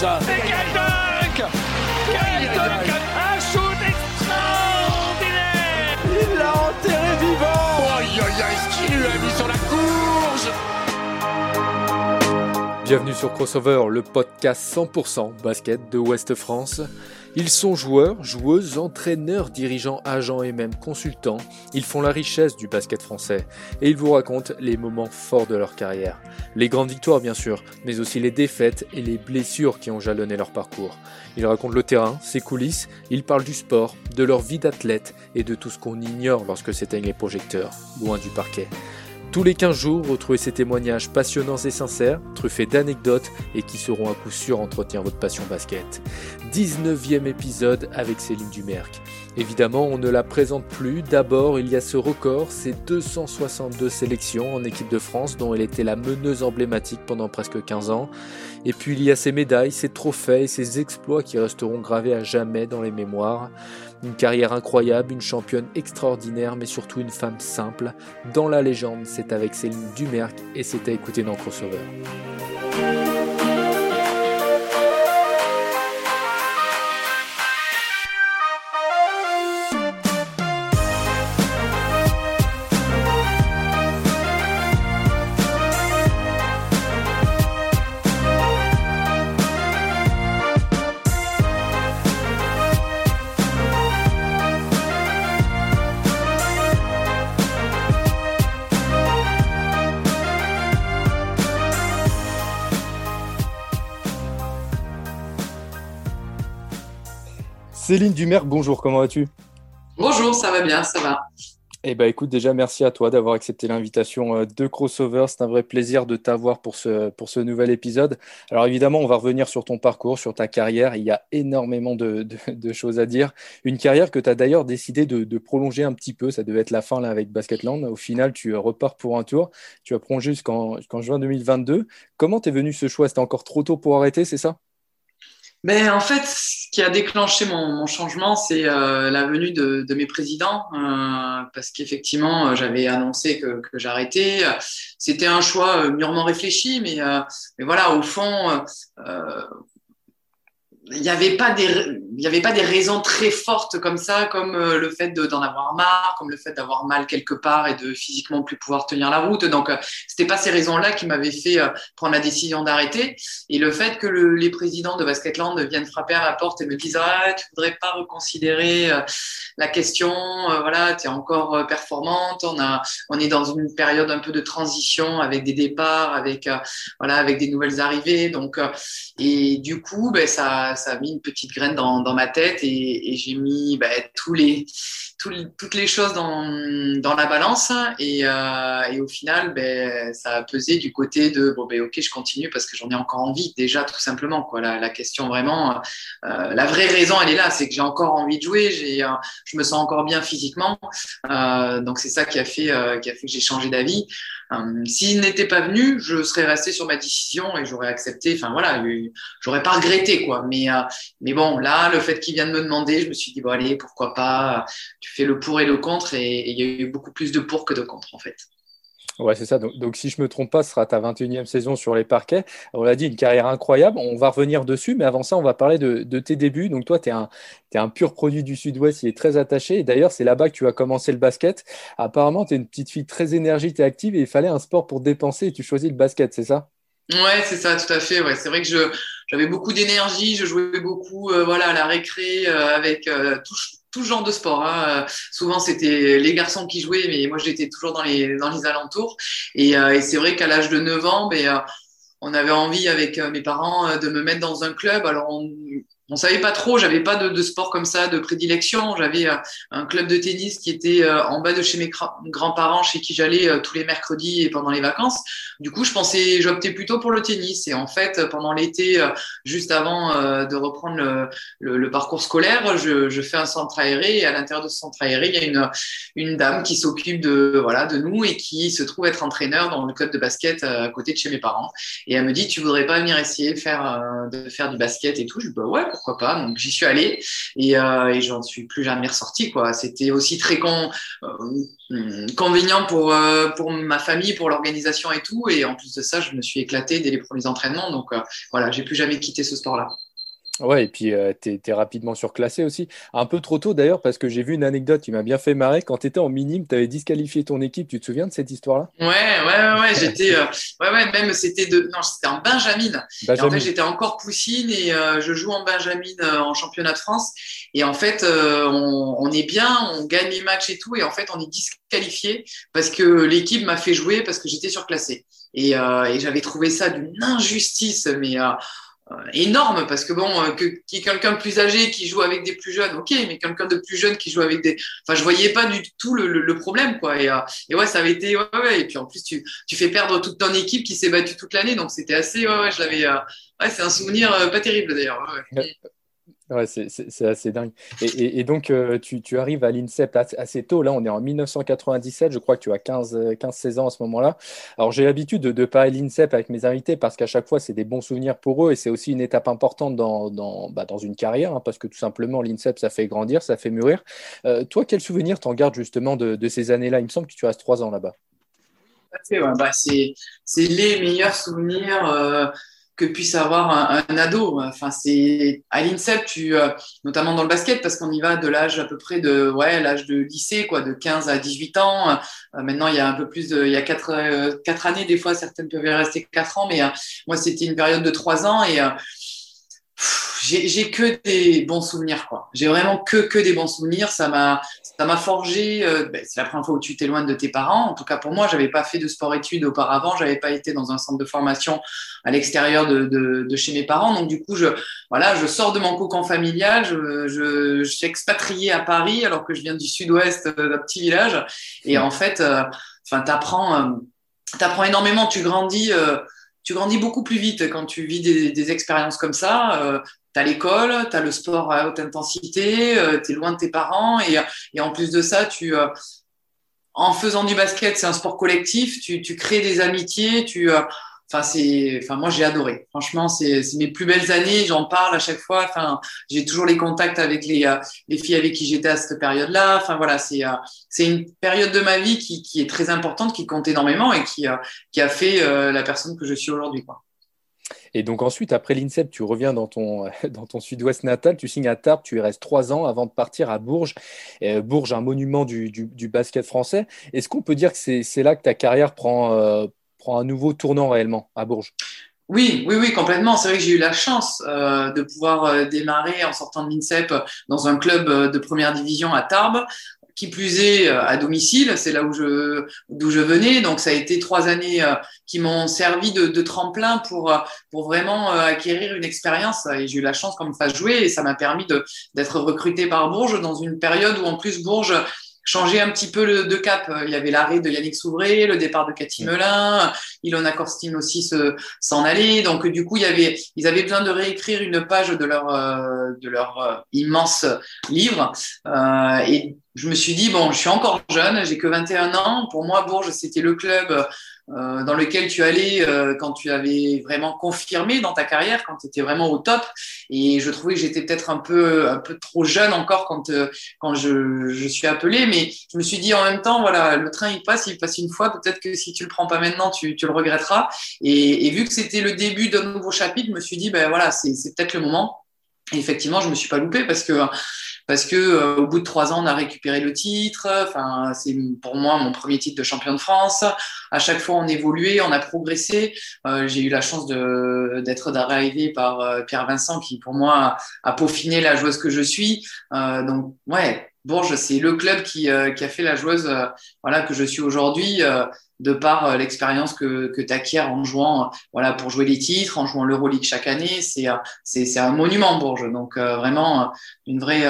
décollage Et quel dunk Quel dunk Un shoot extraordinaire Il l'a enterré vivant. Aïe aïe aïe, ce qu'il lui a mis sur la courge. Bienvenue sur Crossover, le podcast 100% basket de Ouest France. Ils sont joueurs, joueuses, entraîneurs, dirigeants, agents et même consultants. Ils font la richesse du basket français et ils vous racontent les moments forts de leur carrière. Les grandes victoires bien sûr, mais aussi les défaites et les blessures qui ont jalonné leur parcours. Ils racontent le terrain, ses coulisses, ils parlent du sport, de leur vie d'athlète et de tout ce qu'on ignore lorsque s'éteignent les projecteurs, loin du parquet. Tous les 15 jours, retrouvez ces témoignages passionnants et sincères, truffés d'anecdotes et qui seront à coup sûr entretenir votre passion basket. 19e épisode avec Céline Dumerc. Évidemment, on ne la présente plus. D'abord, il y a ce record, ces 262 sélections en équipe de France dont elle était la meneuse emblématique pendant presque 15 ans. Et puis il y a ces médailles, ces trophées ces exploits qui resteront gravés à jamais dans les mémoires. Une carrière incroyable, une championne extraordinaire, mais surtout une femme simple. Dans la légende, c'est avec Céline Dumerc et à écouter dans Crossover. Céline Dumerc, bonjour, comment vas-tu? Bonjour, ça va bien, ça va. Eh ben, écoute, déjà, merci à toi d'avoir accepté l'invitation euh, de Crossover. C'est un vrai plaisir de t'avoir pour ce, pour ce nouvel épisode. Alors, évidemment, on va revenir sur ton parcours, sur ta carrière. Il y a énormément de, de, de choses à dire. Une carrière que tu as d'ailleurs décidé de, de, prolonger un petit peu. Ça devait être la fin là, avec Basketland. Au final, tu repars pour un tour. Tu as prolongé jusqu'en juin 2022. Comment t'es venu ce choix? C'était encore trop tôt pour arrêter, c'est ça? Mais en fait, ce qui a déclenché mon, mon changement, c'est euh, la venue de, de mes présidents, euh, parce qu'effectivement, j'avais annoncé que, que j'arrêtais. C'était un choix mûrement réfléchi, mais, euh, mais voilà, au fond, il n'y avait pas des il n'y avait pas des raisons très fortes comme ça, comme euh, le fait d'en avoir marre, comme le fait d'avoir mal quelque part et de physiquement plus pouvoir tenir la route. Donc, euh, c'était pas ces raisons-là qui m'avaient fait euh, prendre la décision d'arrêter. Et le fait que le, les présidents de Basketland viennent frapper à la porte et me disent ah, tu voudrais pas reconsidérer la question, voilà, tu es encore performante, on a on est dans une période un peu de transition avec des départs, avec voilà, avec des nouvelles arrivées. Donc, et du coup, ben ça ça a mis une petite graine dans, ma tête et, j'ai mis bah, tous les, toutes les choses dans, la balance et, euh, au final, ben, ça a pesé du côté de bon, ben, ok, je continue parce que j'en ai encore envie déjà, tout simplement. Quoi. La, question vraiment, euh, la vraie raison, elle est là, c'est que j'ai encore envie de jouer, j'ai, euh, je me sens encore bien physiquement, donc c'est ça qui a fait, qui a fait que j'ai changé d'avis. Euh, S'il n'était pas venu, je serais resté sur ma décision et j'aurais accepté. Enfin voilà, j'aurais pas regretté quoi. Mais euh, mais bon, là, le fait qu'il vienne me demander, je me suis dit bon allez, pourquoi pas. Tu fais le pour et le contre et il y a eu beaucoup plus de pour que de contre en fait. Ouais, c'est ça. Donc, si je me trompe pas, ce sera ta 21e saison sur les parquets. On l'a dit, une carrière incroyable. On va revenir dessus, mais avant ça, on va parler de, tes débuts. Donc, toi, tu es un, es un pur produit du Sud-Ouest, il est très attaché. Et d'ailleurs, c'est là-bas que tu as commencé le basket. Apparemment, tu es une petite fille très énergique et active et il fallait un sport pour dépenser et tu choisis le basket, c'est ça? Ouais, c'est ça, tout à fait. Ouais, c'est vrai que je j'avais beaucoup d'énergie, je jouais beaucoup, euh, voilà, à la récré euh, avec euh, tout, tout genre de sport. Hein. Souvent, c'était les garçons qui jouaient, mais moi, j'étais toujours dans les, dans les alentours. Et, et c'est vrai qu'à l'âge de 9 ans, ben, on avait envie avec mes parents de me mettre dans un club. Alors, on, on savait pas trop, j'avais pas de, de, sport comme ça de prédilection. J'avais euh, un club de tennis qui était euh, en bas de chez mes grands-parents, chez qui j'allais euh, tous les mercredis et pendant les vacances. Du coup, je pensais, j'optais plutôt pour le tennis. Et en fait, pendant l'été, juste avant de reprendre le, le, le parcours scolaire, je, je, fais un centre aéré. Et à l'intérieur de ce centre aéré, il y a une, une dame qui s'occupe de voilà de nous et qui se trouve être entraîneur dans le club de basket à côté de chez mes parents. Et elle me dit, tu voudrais pas venir essayer faire de faire du basket et tout? Je dis bah ouais pourquoi pas. Donc j'y suis allé et, euh, et j'en suis plus jamais ressorti. Quoi. C'était aussi très con, euh, convenient pour, euh, pour ma famille, pour l'organisation et tout. Et en plus de ça, je me suis éclaté dès les premiers entraînements. Donc voilà, j'ai plus jamais quitté ce sport-là. Ouais, et puis euh, tu es, rapidement surclassé aussi. Un peu trop tôt d'ailleurs, parce que j'ai vu une anecdote qui m'a bien fait marrer. Quand tu étais en minime, tu avais disqualifié ton équipe. Tu te souviens de cette histoire-là? Ouais, ouais, ouais. j'étais. Euh, ouais, ouais, même c'était de. Non, c'était en Benjamin. en fait, j'étais encore poussine et euh, je joue en Benjamin en championnat de France. Et en fait, on, on, est bien, on gagne les matchs et tout. Et en fait, on est disqualifié parce que l'équipe m'a fait jouer parce que j'étais surclassé. Et, et j'avais trouvé ça d'une injustice, mais euh, énorme parce que bon, euh, que, quelqu'un de plus âgé qui joue avec des plus jeunes, ok, mais quelqu'un de plus jeune qui joue avec des, enfin, je voyais pas du tout le, problème quoi. Et, euh, et, ouais, ça avait été, ouais, ouais, Et puis en plus, tu, tu fais perdre toute ton équipe qui s'est battue toute l'année, donc c'était assez, ouais, ouais, je l'avais, ouais, c'est un souvenir pas terrible d'ailleurs. C'est assez dingue. Et, donc, euh, tu, arrives à l'INSEP assez tôt. Là, on est en 1997. Je crois que tu as 15-16 ans à ce moment-là. Alors, j'ai l'habitude de, parler de l'INSEP avec mes invités parce qu'à chaque fois, c'est des bons souvenirs pour eux et c'est aussi une étape importante dans, dans, bah, une carrière hein, parce que tout simplement, l'INSEP, ça fait grandir, ça fait mûrir. Euh, toi, quel souvenir t'en gardes justement de, ces années-là? Il me semble que tu restes trois ans là-bas. Bah, c'est les meilleurs souvenirs. Euh, que puisse avoir un, un ado. Enfin, c'est à l'INSEP, tu, euh, notamment dans le basket, parce qu'on y va de l'âge à peu près de, ouais, l'âge de lycée, quoi, de 15 à 18 ans. Euh, maintenant, il y a un peu plus de, il y a quatre, euh, quatre années, des fois, certaines peuvent y rester quatre ans, mais moi, c'était une période de trois ans et j'ai que des bons souvenirs quoi. J'ai vraiment que que des bons souvenirs. Ça m'a ça m'a forgé. Euh, ben, c'est la première fois où tu t'éloignes de tes parents. En tout cas pour moi, j'avais pas fait de sport-études auparavant. J'avais pas été dans un centre de formation à l'extérieur de, de, de, chez mes parents. Donc du coup, je voilà, je sors de mon cocon familial. Je, je, je suis expatrié à Paris alors que je viens du sud-ouest euh, d'un petit village. Et en fait, euh, enfin, t'apprends, euh, t'apprends énormément. Tu grandis. Tu grandis beaucoup plus vite quand tu vis des, des expériences comme ça. Euh, tu as l'école, tu as le sport à haute intensité, euh, tu es loin de tes parents et, et, en plus de ça, tu, euh, en faisant du basket, c'est un sport collectif, tu, tu crées des amitiés, tu, euh, Enfin, c'est, enfin, moi, j'ai adoré. Franchement, c'est, mes plus belles années. J'en parle à chaque fois. Enfin, j'ai toujours les contacts avec les, euh, les filles avec qui j'étais à cette période-là. Enfin, voilà, c'est, euh, c'est une période de ma vie qui, qui est très importante, qui compte énormément et qui, euh, qui a fait la personne que je suis aujourd'hui, quoi. Et donc ensuite, après l'INSEP, tu reviens dans ton, dans ton sud-ouest natal, tu signes à Tarbes, tu y restes trois ans avant de partir à Bourges. Bourges, un monument du, du, basket français. Est-ce qu'on peut dire que c'est là que ta carrière prend, un nouveau tournant réellement à Bourges? Oui, oui, oui, complètement. C'est vrai que j'ai eu la chance euh, de pouvoir euh, démarrer en sortant de l'INSEP dans un club euh, de première division à Tarbes, qui plus est à domicile, c'est là où je d'où je venais. Donc ça a été trois années qui m'ont servi de, tremplin pour pour vraiment acquérir une expérience. Et j'ai eu la chance qu'on me fasse jouer et ça m'a permis d'être recruté par Bourges dans une période où en plus Bourges changer un petit peu le, de cap. Il y avait l'arrêt de Yannick Souvray, le départ de Cathy mm. Melin, Ilona Korstine aussi s'en allait. Donc du coup, il y avait, ils avaient besoin de réécrire une page de leur, euh, de leur euh, immense livre. Euh, et je me suis dit, bon, je suis encore jeune, j'ai que 21 ans. Pour moi, Bourges, c'était le club euh, dans lequel tu allais euh, quand tu avais vraiment confirmé dans ta carrière, quand tu étais vraiment au top. Et je trouvais que j'étais peut-être un peu, un peu trop jeune encore quand, euh, quand je, je suis appelé. Mais je me suis dit en même temps, voilà, le train il passe, il passe une fois. Peut-être que si tu le prends pas maintenant, tu, tu le regretteras. Et, et vu que c'était le début d'un nouveau chapitre, je me suis dit, ben voilà, c'est peut-être le moment. Et effectivement, je me suis pas loupé parce que parce que euh, au bout de trois ans, on a récupéré le titre. Enfin, c'est pour moi mon premier titre de champion de France. À chaque fois, on évoluait, on a progressé. Euh, j'ai eu la chance d'être arrivé par euh, Pierre Vincent, qui pour moi a peaufiné la joueuse que je suis. Euh, donc, ouais, Bourges, c'est le club qui, qui a fait la joueuse, voilà, que je suis aujourd'hui de par l'expérience que, que tu acquiers en jouant, voilà, pour jouer les titres, en jouant l'Euroleague chaque année, c'est, c'est, un monument Bourges. Donc vraiment une vraie,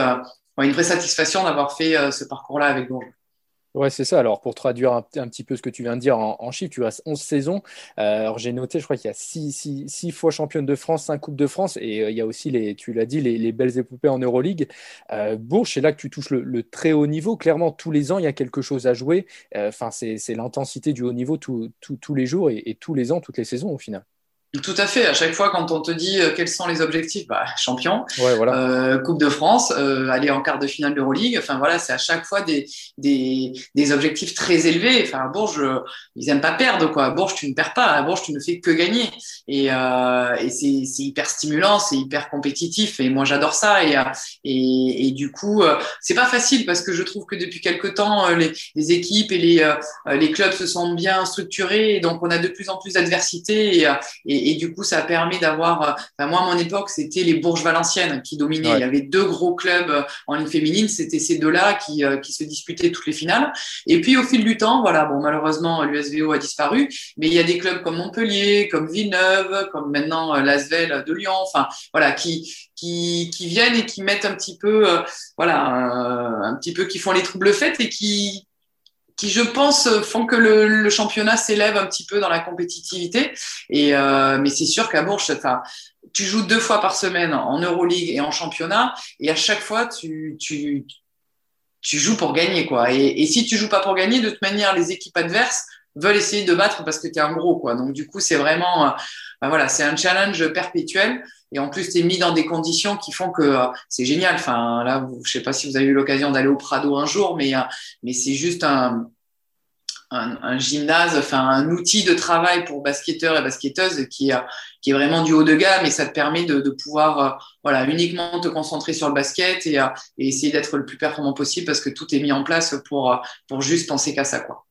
une vraie satisfaction d'avoir fait ce parcours-là avec Bourges. Ouais, c'est ça. Alors, pour traduire un, petit peu ce que tu viens de dire en, chiffres, tu restes 11 saisons. Euh, alors, j'ai noté, je crois qu'il y a 6, fois championne de France, 5 Coupes de France, et euh, il y a aussi, les, tu l'as dit, les, belles épopées en Euroleague. Euh, c'est là que tu touches le, très haut niveau. Clairement, tous les ans, il y a quelque chose à jouer. Euh, enfin, c'est l'intensité du haut niveau tous les jours et, tous les ans, toutes les saisons au final. Tout à fait. À chaque fois, quand on te dit euh, quels sont les objectifs, bah, champion, ouais, voilà. euh, Coupe de France, euh, aller en quart de finale d'Euroleague. Enfin voilà, c'est à chaque fois des, des, des, objectifs très élevés. Enfin à Bourges, ils aiment pas perdre quoi. À Bourges, tu ne perds pas. À Bourges, tu ne fais que gagner. Et, euh, et c'est hyper stimulant, c'est hyper compétitif. Et moi, j'adore ça. Et, et, et, du coup, c'est pas facile parce que je trouve que depuis quelque temps, les, les équipes et les, les clubs se sont bien structurés. Et donc, on a de plus en plus d'adversité. Et, et et, du coup, ça a permis d'avoir. Enfin, moi, à mon époque, c'était les Bourges Valenciennes qui dominaient. Il y avait deux gros clubs euh, en ligne féminine. C'était ces deux-là qui, euh, qui se disputaient toutes les finales. Et puis, au fil du temps, voilà, bon, malheureusement, l'USVO a disparu, mais il y a des clubs comme Montpellier, comme Villeneuve, comme maintenant l'Asvel de Lyon, enfin, voilà, qui, qui, qui, viennent et qui mettent un petit peu, voilà, un petit peu, qui font les troubles faites et qui, qui, je pense, font que le, le championnat s'élève un petit peu dans la compétitivité. Et, euh, mais c'est sûr qu'à Bourges, tu joues deux fois par semaine en Euroleague et en championnat, et à chaque fois, tu, tu, tu joues pour gagner. quoi. Et, et si tu joues pas pour gagner, de toute manière, les équipes adverses veulent essayer de battre parce que tu es un gros. quoi. Donc, du coup, c'est vraiment, euh, ben voilà, c'est un challenge perpétuel. Et en plus, tu es mis dans des conditions qui font que euh, c'est génial. Enfin, là, je sais pas si vous avez eu l'occasion d'aller au Prado un jour, mais, euh, mais c'est juste un, un, gymnase, enfin un outil de travail pour basketteurs et basketteuses qui, euh, qui est vraiment du haut de gamme et ça te permet de, pouvoir voilà, uniquement te concentrer sur le basket et, et essayer d'être le plus performant possible parce que tout est mis en place pour, pour juste penser qu'à ça. Quoi.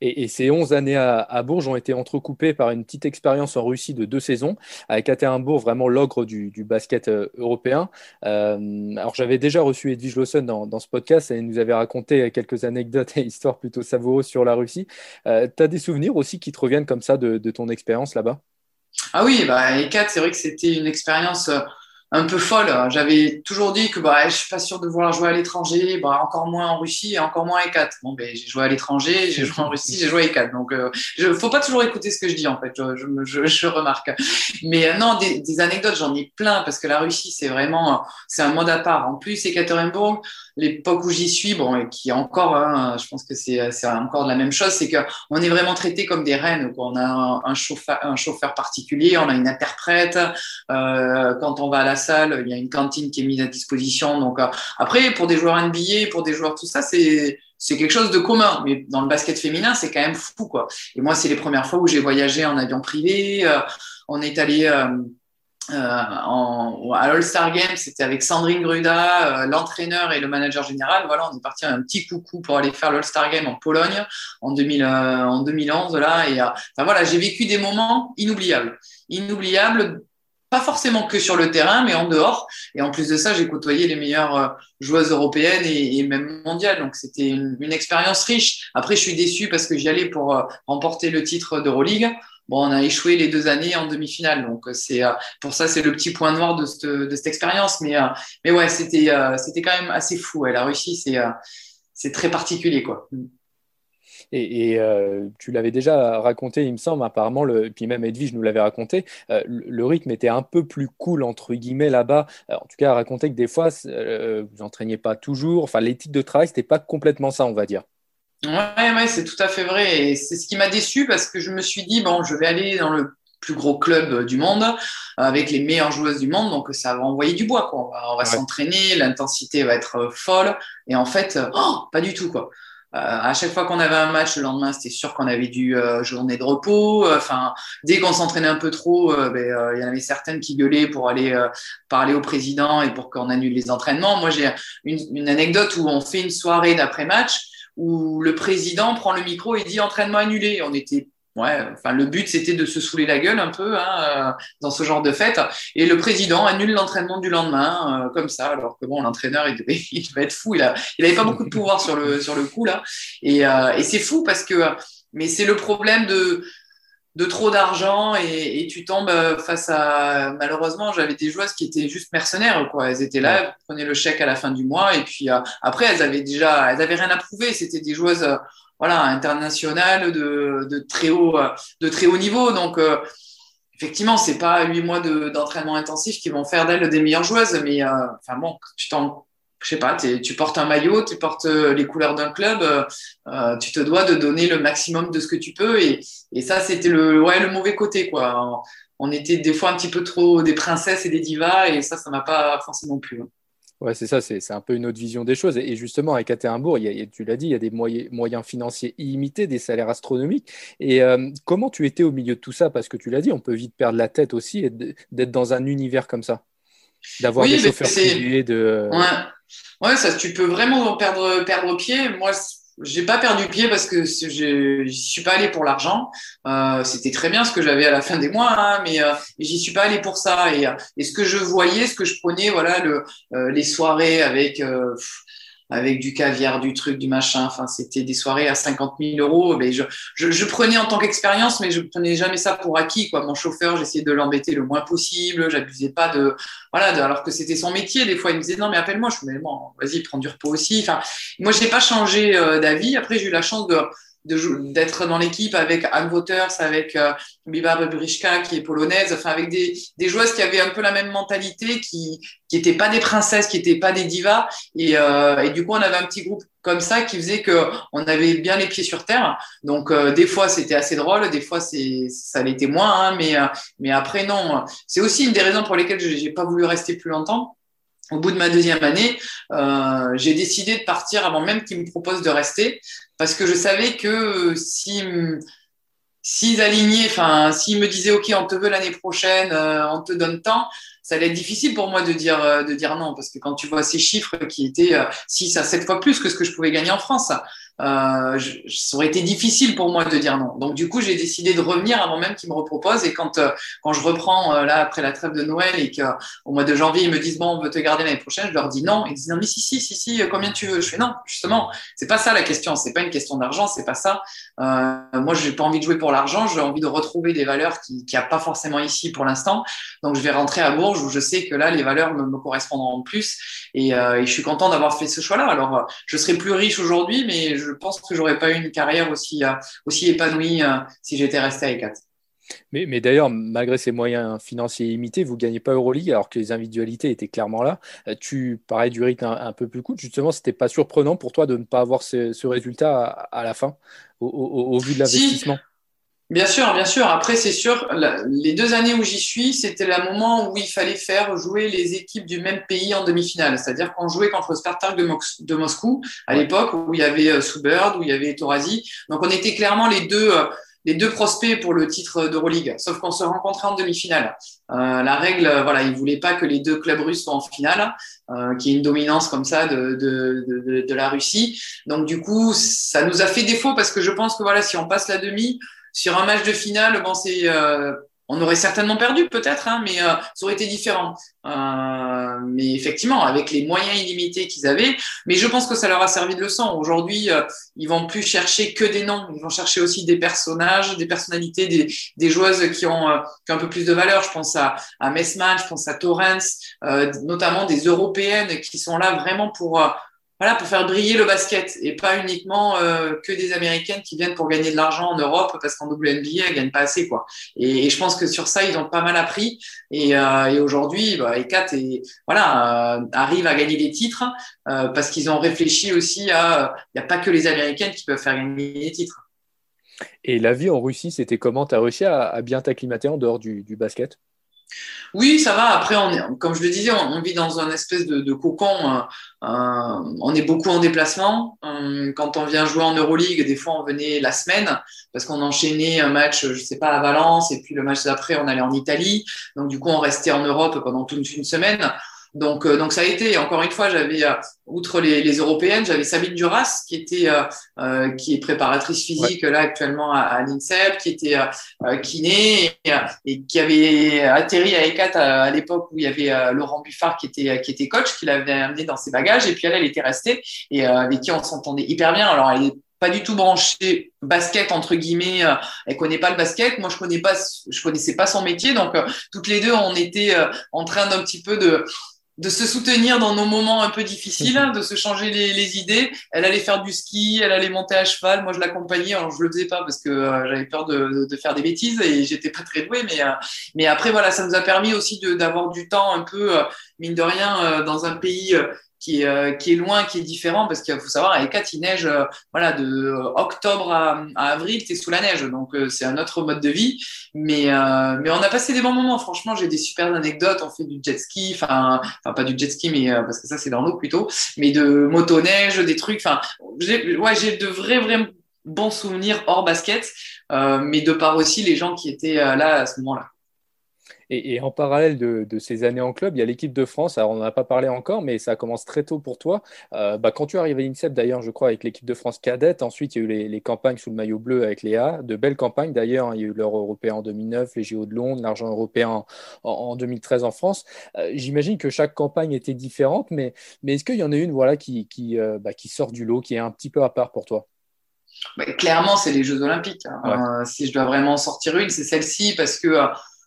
Et, ces 11 années à, Bourges ont été entrecoupées par une petite expérience en Russie de deux saisons, avec Atérimbourg, vraiment l'ogre du, basket euh, européen. Euh, alors, j'avais déjà reçu Edwige Lawson dans, ce podcast et il nous avait raconté quelques anecdotes et histoires plutôt savoureuses sur la Russie. Euh, tu as des souvenirs aussi qui te reviennent comme ça de, ton expérience là-bas? Ah oui, bah, c'est vrai que c'était une expérience un peu folle. J'avais toujours dit que bah, je suis pas sûr de vouloir jouer à l'étranger, bah, encore moins en Russie et encore moins à E4. Bon, ben, j'ai joué à l'étranger, j'ai joué en Russie, j'ai joué à E4. Donc, euh, je, faut pas toujours écouter ce que je dis, en fait, je, je, je remarque. Mais euh, non, des, des anecdotes, j'en ai plein parce que la Russie, c'est vraiment, c'est un monde à part. En plus, Ekaterinbourg, l'époque où j'y suis, bon, et qui est encore, hein, je pense que c'est encore de la même chose, c'est qu'on est vraiment traité comme des reines. Quoi. On a un, chauffeur, un chauffeur particulier, on a une interprète. Euh, quand on va à la salle, il y a une cantine qui est mise à disposition. Donc euh, après, pour des joueurs NBA, pour des joueurs tout ça, c'est c'est quelque chose de commun. Mais dans le basket féminin, c'est quand même fou, quoi. Et moi, c'est les premières fois où j'ai voyagé en avion privé. Euh, on est allé euh, à l'All-Star Game, c'était avec Sandrine Gruda, l'entraîneur et le manager général. Voilà, on est parti un petit coucou pour aller faire l'All-Star Game en Pologne en, 2000, en 2011. Là, et enfin, voilà, j'ai vécu des moments inoubliables. Inoubliables pas forcément que sur le terrain, mais en dehors. Et en plus de ça, j'ai côtoyé les meilleures euh, joueuses européennes et, même mondiales. Donc c'était une, expérience riche. Après, je suis déçu parce que j'y allais pour euh, remporter le titre d'Euroleague. Bon, on a échoué les deux années en demi-finale, donc euh, c'est pour ça c'est le petit point noir de cette, de cette expérience. Mais mais ouais, c'était c'était quand même assez fou. La Russie, c'est c'est très particulier quoi. Et, euh, tu l'avais déjà raconté, il me semble, apparemment, le, puis même Edwige nous l'avait raconté, euh, le, rythme était un peu plus cool, entre guillemets, là-bas. Euh, en tout cas, raconter que des fois, vous n'entraîniez pas toujours. Enfin, l'éthique de travail, c'était pas complètement ça, on va dire. Ouais, ouais c'est tout à fait vrai. Et c'est ce qui m'a déçu parce que je me suis dit, bon, je vais aller dans le plus gros club du monde avec les meilleures joueuses du monde donc ça va envoyer du bois quoi on va, s'entraîner l'intensité va être folle et en fait oh, pas du tout quoi à chaque fois qu'on avait un match le lendemain, c'était sûr qu'on avait du euh, journée de repos. Euh, enfin, dès qu'on s'entraînait un peu trop, ben, il y en avait certaines qui gueulaient pour aller parler au président et pour qu'on annule les entraînements. Moi, j'ai une, une, anecdote où on fait une soirée d'après-match où le président prend le micro et dit entraînement annulé. On était Ouais, enfin le but c'était de se saouler la gueule un peu hein, euh, dans ce genre de fête. Et le président annule l'entraînement du lendemain euh, comme ça, alors que bon l'entraîneur il devait, il devait être fou. Il a, il avait pas beaucoup de pouvoir sur le sur le coup là. Et, euh, et c'est fou parce que mais c'est le problème de de trop d'argent et, et, tu tombes face à malheureusement j'avais des joueuses qui étaient juste mercenaires quoi elles étaient là elles prenaient le chèque à la fin du mois et puis après elles avaient déjà elles avaient rien à prouver c'était des joueuses voilà, international de, de, très haut, de très haut niveau. Donc, euh, effectivement, c'est pas huit mois d'entraînement intensif qui vont faire d'elle des meilleures joueuses, mais euh, enfin bon, tu je sais pas, tu portes un maillot, tu portes les couleurs d'un club, tu te dois de donner le maximum de ce que tu peux. Et, et ça, c'était le, ouais, le mauvais côté, quoi. On était des fois un petit peu trop des princesses et des divas, et ça, ça m'a pas forcément plu. Hein. Ouais, c'est ça, c'est un peu une autre vision des choses. Et justement, avec Atérimbourg, il tu l'as dit, il y a des moyens, moyens financiers illimités, des salaires astronomiques. Et euh, comment tu étais au milieu de tout ça? Parce que tu l'as dit, on peut vite perdre la tête aussi et d'être dans un univers comme ça. D'avoir des chauffeurs privés, de... Ouais. ouais, ça, tu peux vraiment perdre, perdre pied. Moi, j'ai pas perdu pied parce que je suis pas allé pour l'argent. Euh, C'était très bien ce que j'avais à la fin des mois, hein, mais euh, j'y suis pas allé pour ça. Et, et, ce que je voyais, ce que je prenais, voilà, euh, les soirées avec euh, avec du caviar, du truc, du machin. Enfin, c'était des soirées à 50 000 euros. Mais je, je, je prenais en tant qu'expérience, mais je prenais jamais ça pour acquis. Quoi. Mon chauffeur, j'essayais de l'embêter le moins possible. J'abusais pas de, voilà, de, alors que c'était son métier. Des fois, il me disait non, mais appelle-moi. Je me disais bon, vas-y, prends du repos aussi. Enfin, moi, je n'ai pas changé euh, d'avis. Après, j'ai eu la chance de d'être dans l'équipe avec Anne Wouters, avec euh, Biba qui est polonaise, enfin avec des, des joueuses qui avaient un peu la même mentalité, qui qui étaient pas des princesses, qui étaient pas des divas, et, euh, et du coup on avait un petit groupe comme ça qui faisait que on avait bien les pieds sur terre. Donc euh, des fois c'était assez drôle, des fois c'est ça l'était moins, hein, mais euh, mais après non. C'est aussi une des raisons pour lesquelles j'ai pas voulu rester plus longtemps. Au bout de ma deuxième année, euh, j'ai décidé de partir avant même qu'ils me proposent de rester parce que je savais que si s'ils alignaient, enfin, s'ils me disaient, OK, on te veut l'année prochaine, euh, on te donne tant, ça allait être difficile pour moi de dire, euh, de dire non, parce que quand tu vois ces chiffres qui étaient 6 à 7 fois plus que ce que je pouvais gagner en France, euh, ça aurait été difficile pour moi de dire non. Donc du coup, j'ai décidé de revenir avant même qu'ils me reproposent. Et quand euh, quand je reprends euh, là après la trêve de Noël et qu'au mois de janvier ils me disent bon, on veut te garder l'année prochaine, je leur dis non. Ils disent non mais si si si si, combien tu veux? Je fais non. Justement, c'est pas ça la question. C'est pas une question d'argent. C'est pas ça. Euh, moi, j'ai pas envie de jouer pour l'argent. J'ai envie de retrouver des valeurs qui qui a pas forcément ici pour l'instant. Donc je vais rentrer à Bourges où je sais que là les valeurs me, me correspondront plus. Et, et, je suis content d'avoir fait ce choix-là. Alors je serai plus riche aujourd'hui, mais je je pense que j'aurais pas eu une carrière aussi, euh, aussi épanouie euh, si j'étais resté à ECAT. Mais, mais d'ailleurs, malgré ces moyens financiers limités, vous ne gagnez pas Euroleague alors que les individualités étaient clairement là. Euh, tu parlais du rythme un, peu plus court. Justement, ce n'était pas surprenant pour toi de ne pas avoir ce, résultat à, la fin, au, vu de l'investissement? Bien sûr, bien sûr. Après, c'est sûr, les deux années où j'y suis, c'était le moment où il fallait faire jouer les équipes du même pays en demi-finale. C'est-à-dire qu'on jouait contre le Spartak de, Moscou à l'époque, où il y avait euh, Soubird, où il y avait Torazi. Donc, on était clairement les deux, euh, les deux prospects pour le titre d'Euroleague. Sauf qu'on se rencontrait en demi-finale. Euh, la règle, voilà, ils voulaient pas que les deux clubs russes soient en finale, euh, qu'il y ait une dominance comme ça de, de, de, de la Russie. Donc, du coup, ça nous a fait défaut parce que je pense que voilà, si on passe la demi, sur un match de finale, bon, c'est, euh, on aurait certainement perdu peut-être, hein, mais euh, ça aurait été différent. Euh, mais effectivement, avec les moyens illimités qu'ils avaient, mais je pense que ça leur a servi de leçon. Aujourd'hui, euh, ils vont plus chercher que des noms, ils vont chercher aussi des personnages, des personnalités, des, des joueuses qui ont, euh, qui ont un peu plus de valeur. Je pense à, à Messman, je pense à Torrens, notamment des européennes qui sont là vraiment pour voilà, pour faire briller le basket et pas uniquement euh, que des Américaines qui viennent pour gagner de l'argent en Europe parce qu'en WNBA, elles gagnent pas assez. quoi. Et, je pense que sur ça, ils ont pas mal appris. Et, euh, aujourd'hui, bah, et, voilà, euh, arrive à gagner des titres parce qu'ils ont réfléchi aussi à... Il n'y a pas que les Américaines qui peuvent faire gagner des titres. Et la vie en Russie, c'était comment? Tu as réussi à, bien t'acclimater en dehors du basket? Oui, ça va. Après, comme je le disais, on, vit dans un espèce de, cocon. Euh, euh, on est beaucoup en déplacement. Euh, quand on vient jouer en Euroleague, des fois, on venait la semaine parce qu'on enchaînait un match, je sais pas, à Valence, et puis le match d'après, on allait en Italie. Donc, du coup, on restait en Europe pendant toute une semaine. Donc, euh, donc ça a été. Encore une fois, j'avais euh, outre les, les européennes, j'avais Sabine Duras qui était euh, qui est préparatrice physique là actuellement à, à l'INSEP, qui était kiné et, et, qui avait atterri à ECAT à, l'époque où il y avait Laurent Buffard qui était qui était coach, qui l'avait amené dans ses bagages et puis elle, elle était restée et avec qui on s'entendait hyper bien. Alors elle est pas du tout branchée basket entre guillemets elle connaît pas le basket moi je connais pas je connaissais pas son métier donc toutes les deux on était en train d'un petit peu de de se soutenir dans nos moments un peu difficiles, de se changer les, idées. Elle allait faire du ski, elle allait monter à cheval. Moi, je l'accompagnais. Alors, je le faisais pas parce que euh, j'avais peur de, faire des bêtises et j'étais pas très douée. Mais, euh, mais après, voilà, ça nous a permis aussi d'avoir du temps un peu, euh, mine de rien, dans un pays qui est, qui est loin, qui est différent, parce qu'il faut savoir, avec quatre, il neige voilà, de octobre à, avril, tu es sous la neige. Donc, c'est un autre mode de vie. Mais, mais on a passé des bons moments. Franchement, j'ai des super anecdotes. On fait du jet ski, enfin, enfin pas du jet ski, mais parce que ça, c'est dans l'eau plutôt, mais de motoneige, des trucs. Enfin, j'ai de vrais, vrais bons souvenirs hors basket, mais de part aussi les gens qui étaient là à ce moment-là. Et, en parallèle de, ces années en club, il y a l'équipe de France. Alors, on n'en a pas parlé encore, mais ça commence très tôt pour toi. Euh, bah, quand tu arrives à l'INSEP, d'ailleurs, je crois, avec l'équipe de France cadette, ensuite, il y a eu les, campagnes sous le maillot bleu avec Léa, de belles campagnes d'ailleurs. Il y a eu l'Euro européen en 2009, les JO de Londres, l'argent européen en, 2013 en France. Euh, j'imagine que chaque campagne était différente, mais, mais est-ce qu'il y en a une voilà, qui, qui, euh, bah, qui sort du lot, qui est un petit peu à part pour toi? Bah, Clairement, c'est les Jeux Olympiques. Hein. si je dois vraiment sortir une, c'est celle-ci parce que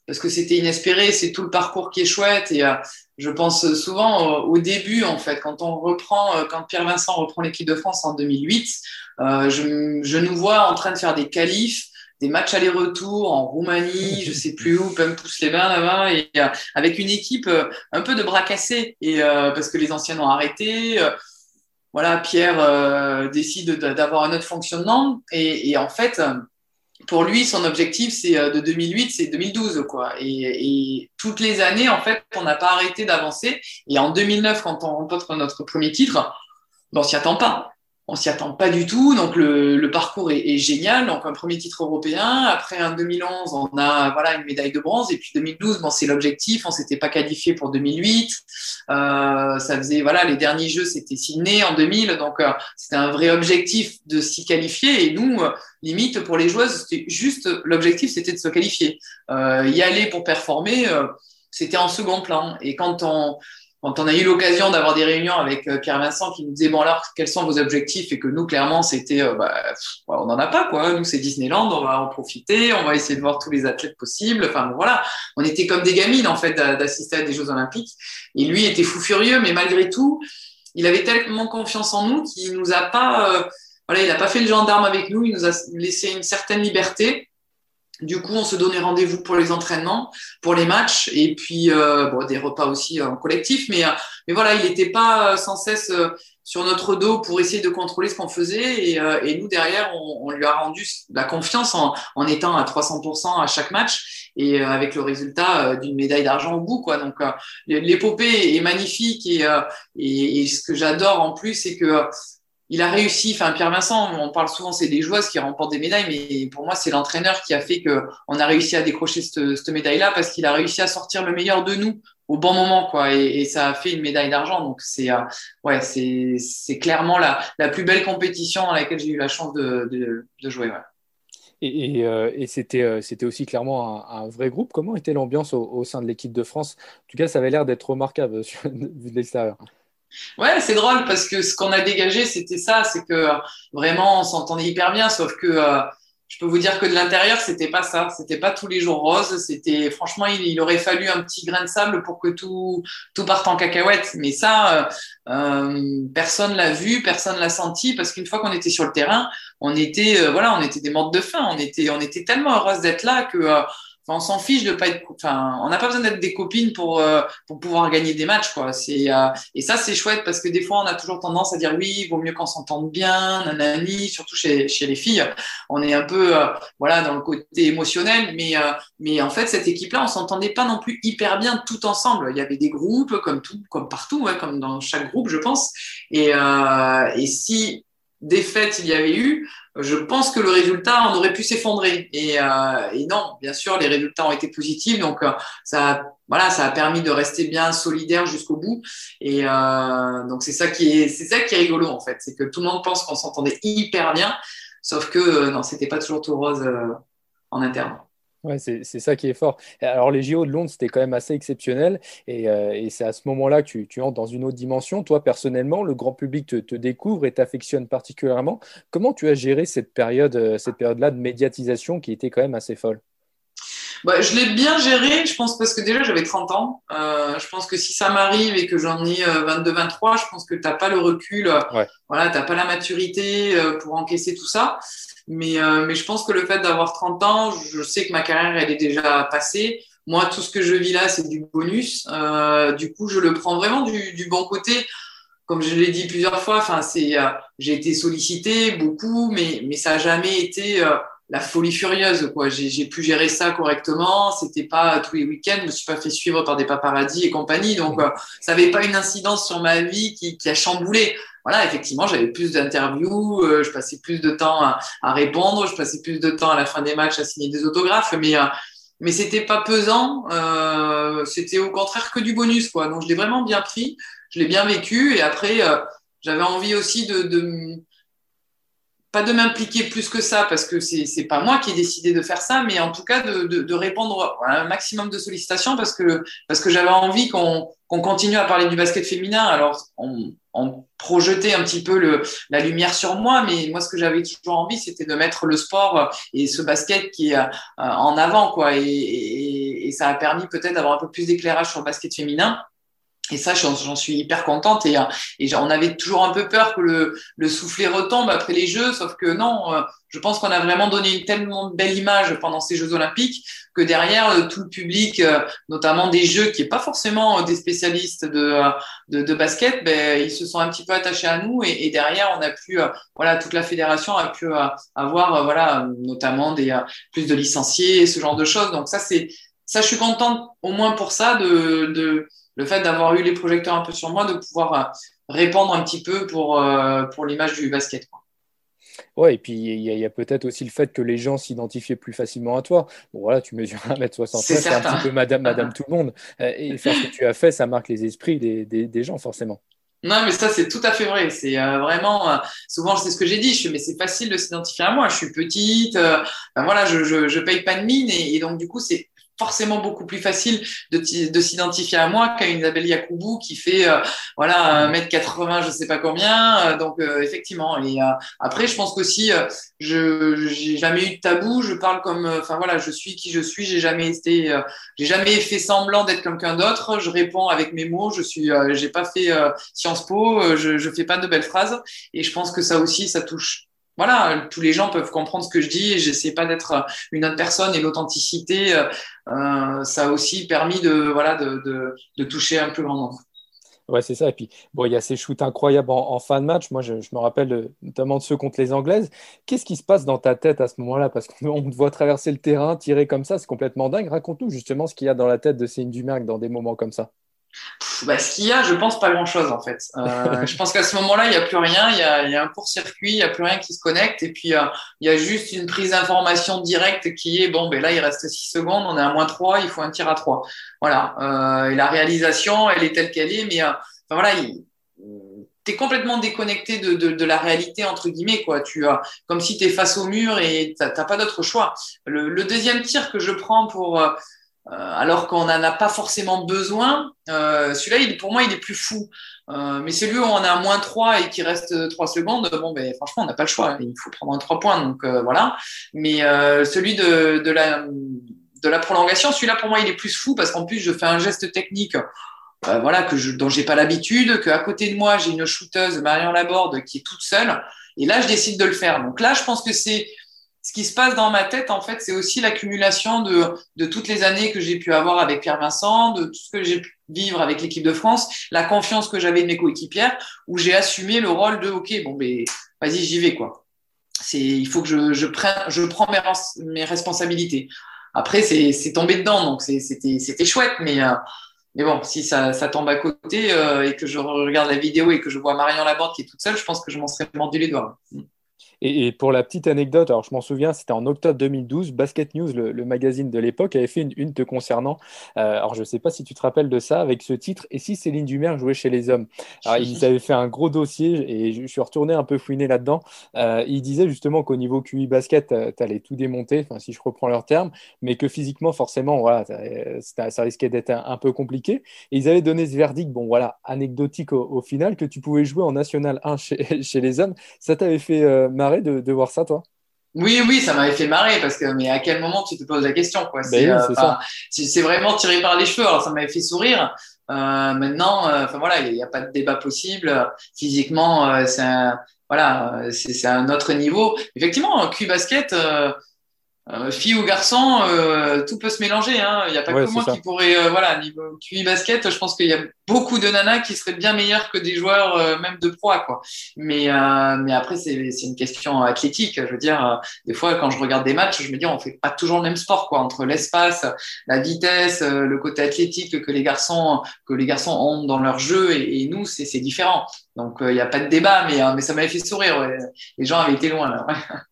parce que c'était inespéré, c'est tout le parcours qui est chouette. Et euh, je pense souvent au début, en fait, quand on reprend, euh, quand Pierre Vincent reprend l'équipe de France en 2008, euh, je, je, nous vois en train de faire des qualifs, des matchs aller-retour en Roumanie, je sais plus où, plein pousse les bains là-bas, et avec une équipe un peu de bras cassés, et parce que les anciens ont arrêté. voilà, Pierre décide d'avoir un autre fonctionnement, et, et en fait pour lui, son objectif, c'est euh, de 2008, c'est 2012, quoi. Et, toutes les années, en fait, on n'a pas arrêté d'avancer. Et en 2009, quand on remporte notre premier titre, on s'y attend pas on s'y attend pas du tout. Donc le, parcours est, génial. Donc un premier titre européen. Après en 2011, on a voilà une médaille de bronze. Et puis 2012, bon c'est l'objectif. On s'était pas qualifié pour 2008. Euh, ça faisait voilà les derniers jeux c'était Sydney en 2000. Donc euh, c'était un vrai objectif de s'y qualifier. Et nous euh, limite pour les joueuses c'était juste l'objectif c'était de se qualifier. y aller pour performer c'était en second plan. Et quand on quand on a eu l'occasion d'avoir des réunions avec euh, Pierre Vincent qui nous disait bon alors quels sont vos objectifs? Et que nous clairement c'était euh, bah, on n'en a pas quoi. Nous c'est Disneyland on va en profiter on va essayer de voir tous les athlètes possibles. Enfin bon, voilà. On était comme des gamines en fait d'assister à des Jeux Olympiques. Et lui était fou furieux mais malgré tout il avait tellement confiance en nous qu'il nous a pas euh, voilà il n'a pas fait le gendarme avec nous. Il nous a laissé une certaine liberté du coup, on se donnait rendez-vous pour les entraînements, pour les matchs, et puis euh, bon, des repas aussi en collectif. Mais, euh, mais voilà, il n'était pas euh, sans cesse sur notre dos pour essayer de contrôler ce qu'on faisait. Et, et, nous, derrière, on, on, lui a rendu la confiance en, en étant à 300% à chaque match et avec le résultat d'une médaille d'argent au bout. Quoi. Donc, l'épopée est magnifique et, et, et ce que j'adore en plus, c'est que il a réussi, enfin Pierre Vincent, on parle souvent c'est des joueuses qui remportent des médailles, mais pour moi c'est l'entraîneur qui a fait que on a réussi à décrocher cette, médaille-là parce qu'il a réussi à sortir le meilleur de nous au bon moment, quoi, et, ça a fait une médaille d'argent. Donc c'est euh, c'est clairement la, plus belle compétition dans laquelle j'ai eu la chance de, jouer. Et, euh, euh, c'était aussi clairement un, un, vrai groupe. Comment était l'ambiance au, au, sein de l'équipe de France? En tout cas, ça avait l'air d'être remarquable vu de l'extérieur. Ouais, c'est drôle parce que ce qu'on a dégagé, c'était ça, c'est que euh, vraiment on s'entendait hyper bien, sauf que euh, je peux vous dire que de l'intérieur, c'était pas ça, c'était pas tous les jours rose, c'était franchement, il, aurait fallu un petit grain de sable pour que tout tout parte en cacahuète. Mais ça, euh, euh personne l'a vu, personne l'a senti parce qu'une fois qu'on était sur le terrain, on était voilà, on était des morts de faim, on était on était tellement heureuse d'être là que on s'en fiche de pas être, enfin, on n'a pas besoin d'être des copines pour euh, pour pouvoir gagner des matchs, quoi. C'est euh, et ça c'est chouette parce que des fois on a toujours tendance à dire oui, il vaut mieux qu'on s'entende bien, nanani, surtout chez chez les filles, on est un peu euh, voilà dans le côté émotionnel, mais mais en fait cette équipe-là, on s'entendait pas non plus hyper bien tout ensemble. Il y avait des groupes comme tout, comme partout, ouais, comme dans chaque groupe, je pense. Et et si défaite il y avait eu, je pense que le résultat on aurait pu s'effondrer. Et, euh, non, bien sûr, les résultats ont été positifs, donc euh, ça, voilà, ça a permis de rester bien solidaire jusqu'au bout. Et euh, donc c'est ça qui est, c'est ça qui est rigolo en fait, c'est que tout le monde pense qu'on s'entendait hyper bien, sauf que non, c'était pas toujours tout rose en interne. Ouais, c'est ça qui est fort. Alors, les JO de Londres, c'était quand même assez exceptionnel. Et, euh, c'est à ce moment-là que tu, entres dans une autre dimension. Toi, personnellement, le grand public te, te découvre et t'affectionne particulièrement. Comment tu as géré cette période, euh, cette période-là de médiatisation qui était quand même assez folle? Bah, je l'ai bien géré, je pense, parce que déjà j'avais 30 ans. Euh, je pense que si ça m'arrive et que j'en ai 22-23, euh, je pense que tu n'as pas le recul, ouais. voilà, tu n'as pas la maturité pour encaisser tout ça. Mais, euh, mais je pense que le fait d'avoir 30 ans, je sais que ma carrière, elle est déjà passée. Moi, tout ce que je vis là, c'est du bonus. Euh, du coup, je le prends vraiment du, du bon côté comme je l'ai dit plusieurs fois, enfin, c'est, j'ai été sollicité beaucoup, mais, mais ça n'a jamais été la folie furieuse. Quoi. J'ai, pu gérer ça correctement. C'était pas tous les week-ends. Je me suis pas fait suivre par des paparazzis et compagnie. Donc, euh, ça n'avait pas une incidence sur ma vie qui, qui a chamboulé. Voilà, effectivement, j'avais plus d'interviews, euh, je passais plus de temps à, à, répondre, je passais plus de temps à la fin des matchs à signer des autographes, mais euh, mais c'était pas pesant. Euh, c'était au contraire que du bonus, quoi. Donc, je l'ai vraiment bien pris, je l'ai bien vécu, et après, j'avais envie aussi de, de pas de m'impliquer plus que ça parce que c'est c'est pas moi qui ai décidé de faire ça, mais en tout cas de, de, répondre à un maximum de sollicitations parce que parce que j'avais envie qu'on continue à parler du basket féminin. Alors on, on projetait un petit peu le, la lumière sur moi, mais moi ce que j'avais toujours envie, c'était de mettre le sport et ce basket qui est euh, en avant quoi, et, et, et ça a permis peut-être d'avoir un peu plus d'éclairage sur le basket féminin. Et ça, j'en suis hyper contente. Et, et, on avait toujours un peu peur que le, le soufflet retombe après les Jeux, sauf que non, euh, je pense qu'on a vraiment donné une tellement belle image pendant ces Jeux olympiques que derrière, euh, tout le public, euh, notamment des Jeux qui n'est pas forcément des spécialistes de, de, de, basket, ben, ils se sont un petit peu attachés à nous. Et, et derrière, on a pu, voilà, toute la fédération a pu avoir, voilà, notamment des plus de licenciés, ce genre de choses. Donc ça, c'est ça, je suis contente au moins pour ça de, de le fait d'avoir eu les projecteurs un peu sur moi, de pouvoir euh, répandre un petit peu pour, euh, pour l'image du basket. Quoi. Ouais, et puis il y a, peut-être aussi le fait que les gens s'identifiaient plus facilement à toi. Bon, voilà, tu mesures 1m60, c'est un petit peu madame, madame tout le monde. Euh, et faire ce que tu as fait, ça marque les esprits des, des, des gens, forcément. Non, mais ça, c'est tout à fait vrai. C'est vraiment, souvent, c'est ce que j'ai dit. Je fais, mais c'est facile de s'identifier à moi. Je suis petite, ben voilà, je, je, je, paye pas de mine. Et, et donc, du coup, c'est forcément beaucoup plus facile de, de s'identifier à moi qu'à une Isabelle Yacoubou qui fait euh, voilà 1m80 je sais pas combien euh, donc euh, effectivement. Et après je pense qu'aussi je j'ai jamais eu de tabou. Je parle comme enfin voilà je suis qui je suis. J'ai jamais été j'ai jamais fait semblant d'être quelqu'un d'autre. Je réponds avec mes mots. Je suis j'ai pas fait Sciences Po. Je je fais pas de belles phrases. Et je pense que ça aussi ça touche voilà, tous les gens peuvent comprendre ce que je dis et j'essaie pas d'être une autre personne et l'authenticité, euh, ça a aussi permis de, voilà, de, toucher un plus grand nombre. Ouais, c'est ça. Et puis, bon, il y a ces shoots incroyables en, fin de match. Moi, je, me rappelle notamment de ceux contre les Anglaises. Qu'est-ce qui se passe dans ta tête à ce moment-là? Parce qu'on te voit traverser le terrain, tirer comme ça, c'est complètement dingue. Raconte-nous justement ce qu'il y a dans la tête de Céline Dumerc dans des moments comme ça bah, ce qu'il y a, je pense pas grand-chose en fait. Euh, je pense qu'à ce moment-là, il n'y a plus rien, il y a, il y a un court-circuit, il n'y a plus rien qui se connecte, et puis euh, il y a juste une prise d'information directe qui est, bon, ben là, il reste 6 secondes, on est à moins 3, il faut un tir à 3. Voilà. Euh, et la réalisation, elle est telle qu'elle est, mais enfin, voilà, tu es complètement déconnecté de, de, de, la réalité, entre guillemets, quoi. Tu as, comme si tu es face au mur et tu n'as pas d'autre choix. Le, le, deuxième tir que je prends pour alors qu'on n'en a pas forcément besoin. Euh, celui-là, pour moi, il est plus fou. Euh, mais celui où on a un moins 3 et qui reste 3 secondes, bon, ben, franchement, on n'a pas le choix. Il faut prendre un 3 points. Donc voilà. Mais celui de, de, la, de la prolongation, celui-là, pour moi, il est plus fou parce qu'en plus, je fais un geste technique. voilà, que je, dont j'ai pas l'habitude, qu'à côté de moi, j'ai une shooteuse, Marion Laborde, qui est toute seule. Et là, je décide de le faire. Donc là, je pense que c'est ce qui se passe dans ma tête, en fait, c'est aussi l'accumulation de, toutes les années que j'ai pu avoir avec Pierre Vincent, de tout ce que j'ai pu vivre avec l'équipe de France, la confiance que j'avais de mes coéquipières, où j'ai assumé le rôle de OK, bon, ben, vas-y, j'y vais, quoi. C'est, il faut que je, prenne, mes, responsabilités. Après, c'est tombé dedans, donc c'était chouette, mais, euh, mais bon, si ça, ça tombe à côté euh, et que je regarde la vidéo et que je vois Marion Laborde qui est toute seule, je pense que je m'en serais mordu les doigts. Et, pour la petite anecdote, alors je m'en souviens, c'était en octobre 2012, Basket News, le, magazine de l'époque, avait fait une une te concernant. Euh, alors je ne sais pas si tu te rappelles de ça, avec ce titre, Et si Céline Dumer jouait chez les hommes? Alors ils avaient fait un gros dossier et je, suis retourné un peu fouiner là-dedans. Euh, ils disaient justement qu'au niveau QI basket, tu allais tout démonter, si je reprends leur terme, mais que physiquement, forcément, voilà, ça, risquait d'être un, peu compliqué. Et ils avaient donné ce verdict, bon voilà, anecdotique au, final, que tu pouvais jouer en National 1 chez, les hommes. Ça t'avait fait euh, de, de voir ça, toi? Oui, oui, ça m'avait fait marrer parce que, mais à quel moment tu te poses la question, quoi? C'est ben euh, vraiment tiré par les cheveux. Alors, ça m'avait fait sourire. Euh, maintenant, euh, enfin voilà, il n'y a, pas de débat possible. Physiquement, c'est un, voilà, c'est un autre niveau. Effectivement, Q basket, euh, fille ou garçon, euh, tout peut se mélanger. Hein. Il n'y a pas que moi qui pourrait, euh, voilà, niveau QI basket, je pense qu'il y a beaucoup de nanas qui seraient bien meilleures que des joueurs euh, même de proie, quoi. Mais, mais après, c'est une question athlétique. Je veux dire, des fois, quand je regarde des matchs, je me dis, on fait pas toujours le même sport, quoi, entre l'espace, la vitesse, le côté athlétique que les garçons, que les garçons ont dans leur jeu et, et nous, c'est différent. Donc, il n'y a pas de débat, mais, mais ça m'avait fait sourire. Ouais. Les gens avaient été loin là.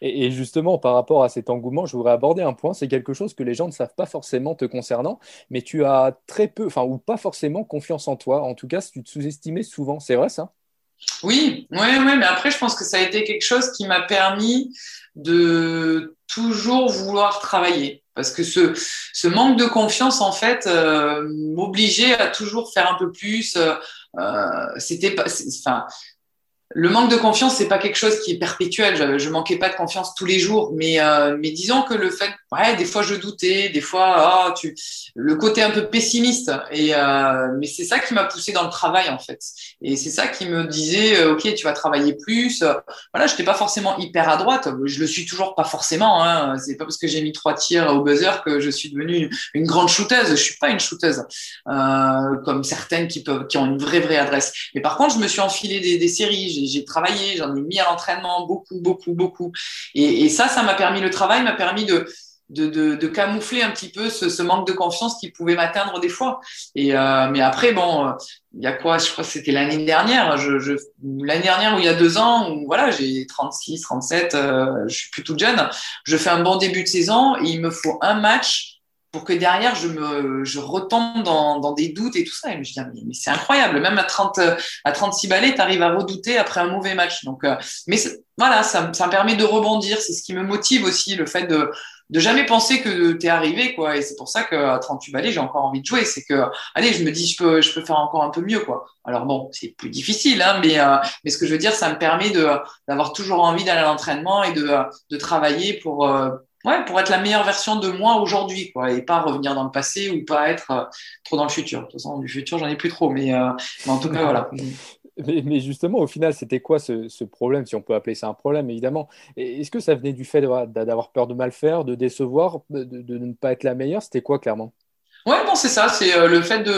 Et, justement, par rapport à cet engouement, je voudrais aborder un point. C'est quelque chose que les gens ne savent pas forcément te concernant, mais tu as très peu, enfin, ou pas forcément confiance en toi. En tout cas, tu te sous-estimais souvent. C'est vrai ça? Oui, oui, oui, mais après, je pense que ça a été quelque chose qui m'a permis de toujours vouloir travailler. Parce que ce, ce manque de confiance, en fait, euh, m'obligeait à toujours faire un peu plus. Euh, euh c'était pas, enfin, le manque de confiance, c'est pas quelque chose qui est perpétuel. Je, je manquais pas de confiance tous les jours, mais euh, mais disons que le fait, ouais, des fois je doutais, des fois, ah, tu, le côté un peu pessimiste. Et euh, mais c'est ça qui m'a poussé dans le travail en fait. Et c'est ça qui me disait, euh, ok, tu vas travailler plus. Voilà, j'étais pas forcément hyper à droite. Je le suis toujours pas forcément. Hein. C'est pas parce que j'ai mis trois tirs au buzzer que je suis devenue une grande shooteuse. Je suis pas une shooteuse euh, comme certaines qui peuvent, qui ont une vraie vraie adresse. Mais par contre, je me suis enfilé des, des séries j'ai travaillé, j'en ai mis à l'entraînement beaucoup, beaucoup, beaucoup. Et, ça, ça m'a permis, le travail m'a permis de, camoufler un petit peu ce, manque de confiance qui pouvait m'atteindre des fois. Et euh, mais après, bon, il y a quoi Je crois que c'était l'année dernière. L'année dernière ou il y a deux ans, où voilà, j'ai 36, 37, euh, je suis plutôt jeune. Je fais un bon début de saison et il me faut un match pour que derrière je me je retombe dans, dans des doutes et tout ça. Et je me dis, mais, c'est incroyable, même à 30 à 36 balais, tu arrives à redouter après un mauvais match. Donc, euh, mais voilà, ça, ça me permet de rebondir. C'est ce qui me motive aussi, le fait de de jamais penser que tu es arrivé quoi et c'est pour ça qu'à 38 balais j'ai encore envie de jouer c'est que allez je me dis je peux je peux faire encore un peu mieux quoi alors bon c'est plus difficile hein, mais euh, mais ce que je veux dire ça me permet de d'avoir toujours envie d'aller à l'entraînement et de de travailler pour euh, ouais, pour être la meilleure version de moi aujourd'hui, quoi, et pas revenir dans le passé ou pas être euh, trop dans le futur. De toute façon, du futur, j'en ai plus trop, mais, euh, en tout cas, voilà. Mais, justement, au final, c'était quoi ce, problème, si on peut appeler ça un problème, évidemment? Est-ce que ça venait du fait d'avoir peur de mal faire, de décevoir, de, ne pas être la meilleure? C'était quoi, clairement? Ouais, bon, c'est ça, c'est euh, le fait de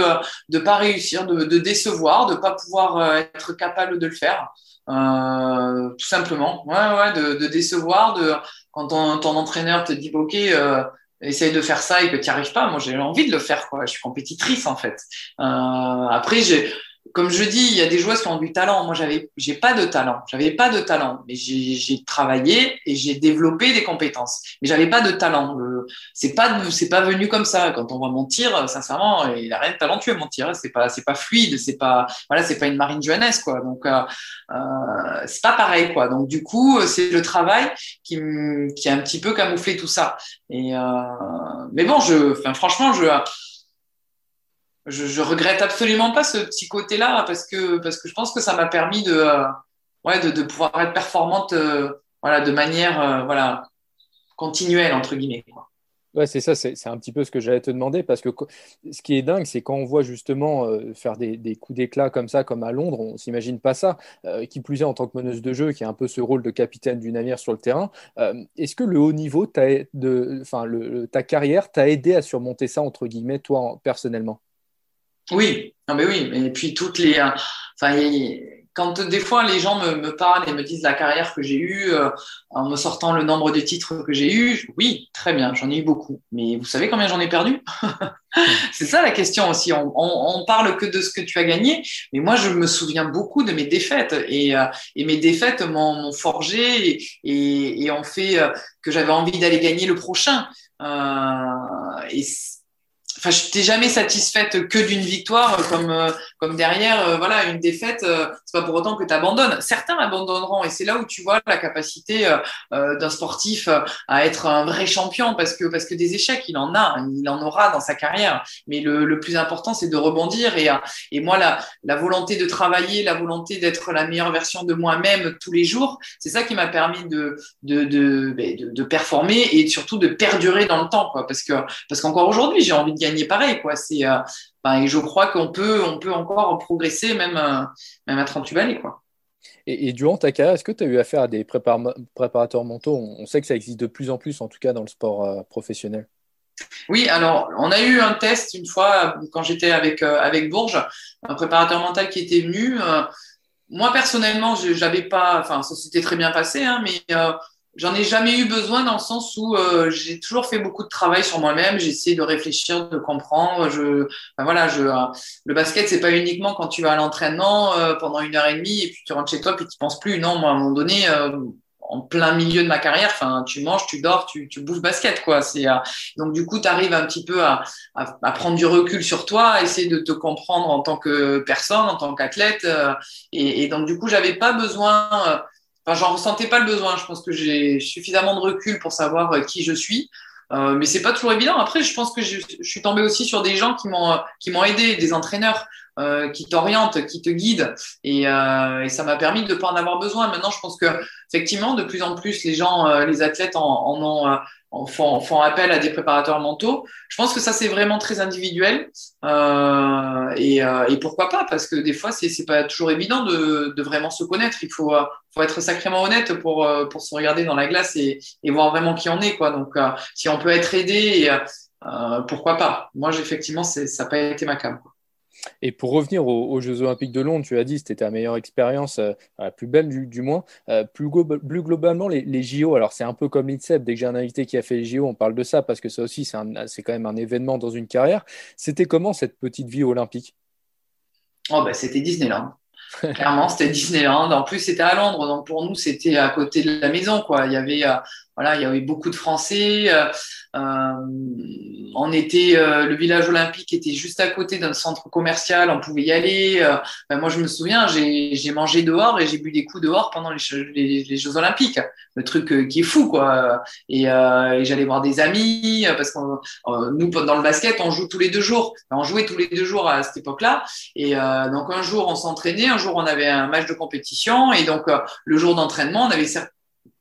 ne pas réussir, de, de décevoir, de ne pas pouvoir être capable de le faire. tout simplement, ouais, ouais, de, de décevoir, de, quand ton, entraîneur te dit, OK, euh, essaye de faire ça et que tu n'y arrives pas, moi j'ai envie de le faire. Quoi. Je suis compétitrice en fait. Euh, après, j'ai comme je dis, il y a des joueuses qui ont du talent. Moi, j'avais, j'ai pas de talent. J'avais pas de talent, mais j'ai travaillé et j'ai développé des compétences. Mais j'avais pas de talent. C'est pas, c'est pas venu comme ça. Quand on voit mon tir, sincèrement, il a rien de talentueux mon tir. C'est pas, c'est pas fluide. C'est pas, voilà, c'est pas une Marine jeunesse quoi. Donc, euh, euh, c'est pas pareil quoi. Donc, du coup, c'est le travail qui, qui a un petit peu camouflé tout ça. Et, euh, mais bon, je, enfin, franchement, je je, je, regrette absolument pas ce petit côté-là parce que, parce que je pense que ça m'a permis de, euh, ouais, de, pouvoir être performante euh, voilà, de manière euh, voilà, continuelle, entre guillemets. Quoi. Ouais, c'est ça, c'est un petit peu ce que j'allais te demander parce que ce qui est dingue, c'est quand on voit justement faire des, des coups d'éclat comme ça, comme à Londres, on s'imagine pas ça. qui plus est en tant que meneuse de jeu, qui a un peu ce rôle de capitaine du navire sur le terrain. Est-ce que le haut niveau, de, ta carrière t'a aidé à surmonter ça, entre guillemets, toi personnellement? Oui, non mais oui, et puis toutes les, euh, enfin, quand des fois les gens me, me, parlent et me disent la carrière que j'ai eue euh, en me sortant le nombre de titres que j'ai eu, oui, très bien, j'en ai eu beaucoup. Mais vous savez combien j'en ai perdu? C'est ça la question aussi. On, on, on, parle que de ce que tu as gagné, mais moi je me souviens beaucoup de mes défaites et, euh, et mes défaites m'ont forgé et, et, ont fait que j'avais envie d'aller gagner le prochain. Euh, et je n'étais jamais satisfaite que d'une victoire, comme, euh, comme derrière, euh, voilà, une défaite, euh, c'est pas pour autant que tu abandonnes. Certains abandonneront, et c'est là où tu vois la capacité d'un sportif à être un vrai champion, parce que, parce que des échecs, il en a, il en aura dans sa carrière. Mais le, le plus important, c'est de rebondir. Et, et moi, la, la volonté de travailler, la volonté d'être la meilleure version de moi-même tous les jours, c'est ça qui m'a permis de, de, de, ben, de, performer et surtout de perdurer dans le temps, quoi. Parce que, parce qu'encore aujourd'hui, j'ai envie de gagner pareil, quoi. C'est, euh, et je crois qu'on peut, on peut encore progresser même, euh, même à 38 balais, quoi. Et, durant ta carrière, est-ce que tu as eu affaire à des préparateurs mentaux? On, sait que ça existe de plus en plus, en tout cas dans le sport euh, professionnel. Oui, alors on a eu un test une fois quand j'étais avec, avec Bourges, un préparateur mental qui était venu. Moi personnellement, j'avais pas, enfin ça s'était très bien passé, hein, mais J'en ai jamais eu besoin dans le sens où euh, j'ai toujours fait beaucoup de travail sur moi-même. J'ai essayé de réfléchir, de comprendre. Je, voilà, je, euh, le basket, c'est pas uniquement quand tu vas à l'entraînement euh, pendant une heure et demie et puis tu rentres chez toi puis tu penses plus. Non, moi, à un moment donné, en plein milieu de ma carrière, enfin, tu manges, tu dors, tu, tu bouffes basket, quoi. C'est donc du coup, tu arrives un petit peu à, à, à, prendre du recul sur toi, à essayer de te comprendre en tant que personne, en tant qu'athlète. et, et, donc du coup, j'avais pas besoin Enfin, j'en ressentais pas le besoin. Je pense que j'ai suffisamment de recul pour savoir euh, qui je suis. Euh, mais c'est pas toujours évident. Après, je pense que je, suis tombé aussi sur des gens qui m'ont qui m'ont aidé, des entraîneurs euh, qui t'orientent, qui te guident, et, euh, et ça m'a permis de pas en avoir besoin. Maintenant, je pense que effectivement, de plus en plus, les gens, euh, les athlètes en, en ont font, font, appel à des préparateurs mentaux. Je pense que ça, c'est vraiment très individuel. Euh, et, euh, et, pourquoi pas? Parce que des fois, c'est n'est pas toujours évident de, vraiment se connaître. Il faut, faut être sacrément honnête pour, euh, se regarder dans la glace et, voir vraiment qui on est. Quoi. Donc, euh, si on peut être aidé, euh, pourquoi pas? Moi, effectivement, ça n'a pas été ma cam. Et pour revenir aux, Jeux Olympiques de Londres, tu as dit c'était ta meilleure expérience, euh, la plus belle du, moins. Euh, plus, globalement, les, JO, alors c'est un peu comme l'INSEP, dès que j'ai un invité qui a fait les JO, on parle de ça parce que ça aussi, c'est quand même un événement dans une carrière. C'était comment cette petite vie olympique? Oh, bah, C'était Disneyland. Clairement, c'était Disneyland. En plus, c'était à Londres, donc pour nous, c'était à côté de la maison. Quoi. Il y avait, euh, voilà, il y avait beaucoup de Français. Euh, on était, euh, le village olympique était juste à côté d'un centre commercial, on pouvait y aller. Euh, ben moi, je me souviens, j'ai mangé dehors et j'ai bu des coups dehors pendant les, les, Jeux olympiques. Le truc qui est fou, quoi. Et, et j'allais voir des amis parce que nous, dans le basket, on joue tous les deux jours. On jouait tous les deux jours à cette époque-là. Et donc un jour, on s'entraînait, un jour, on avait un match de compétition. Et donc le jour d'entraînement, on avait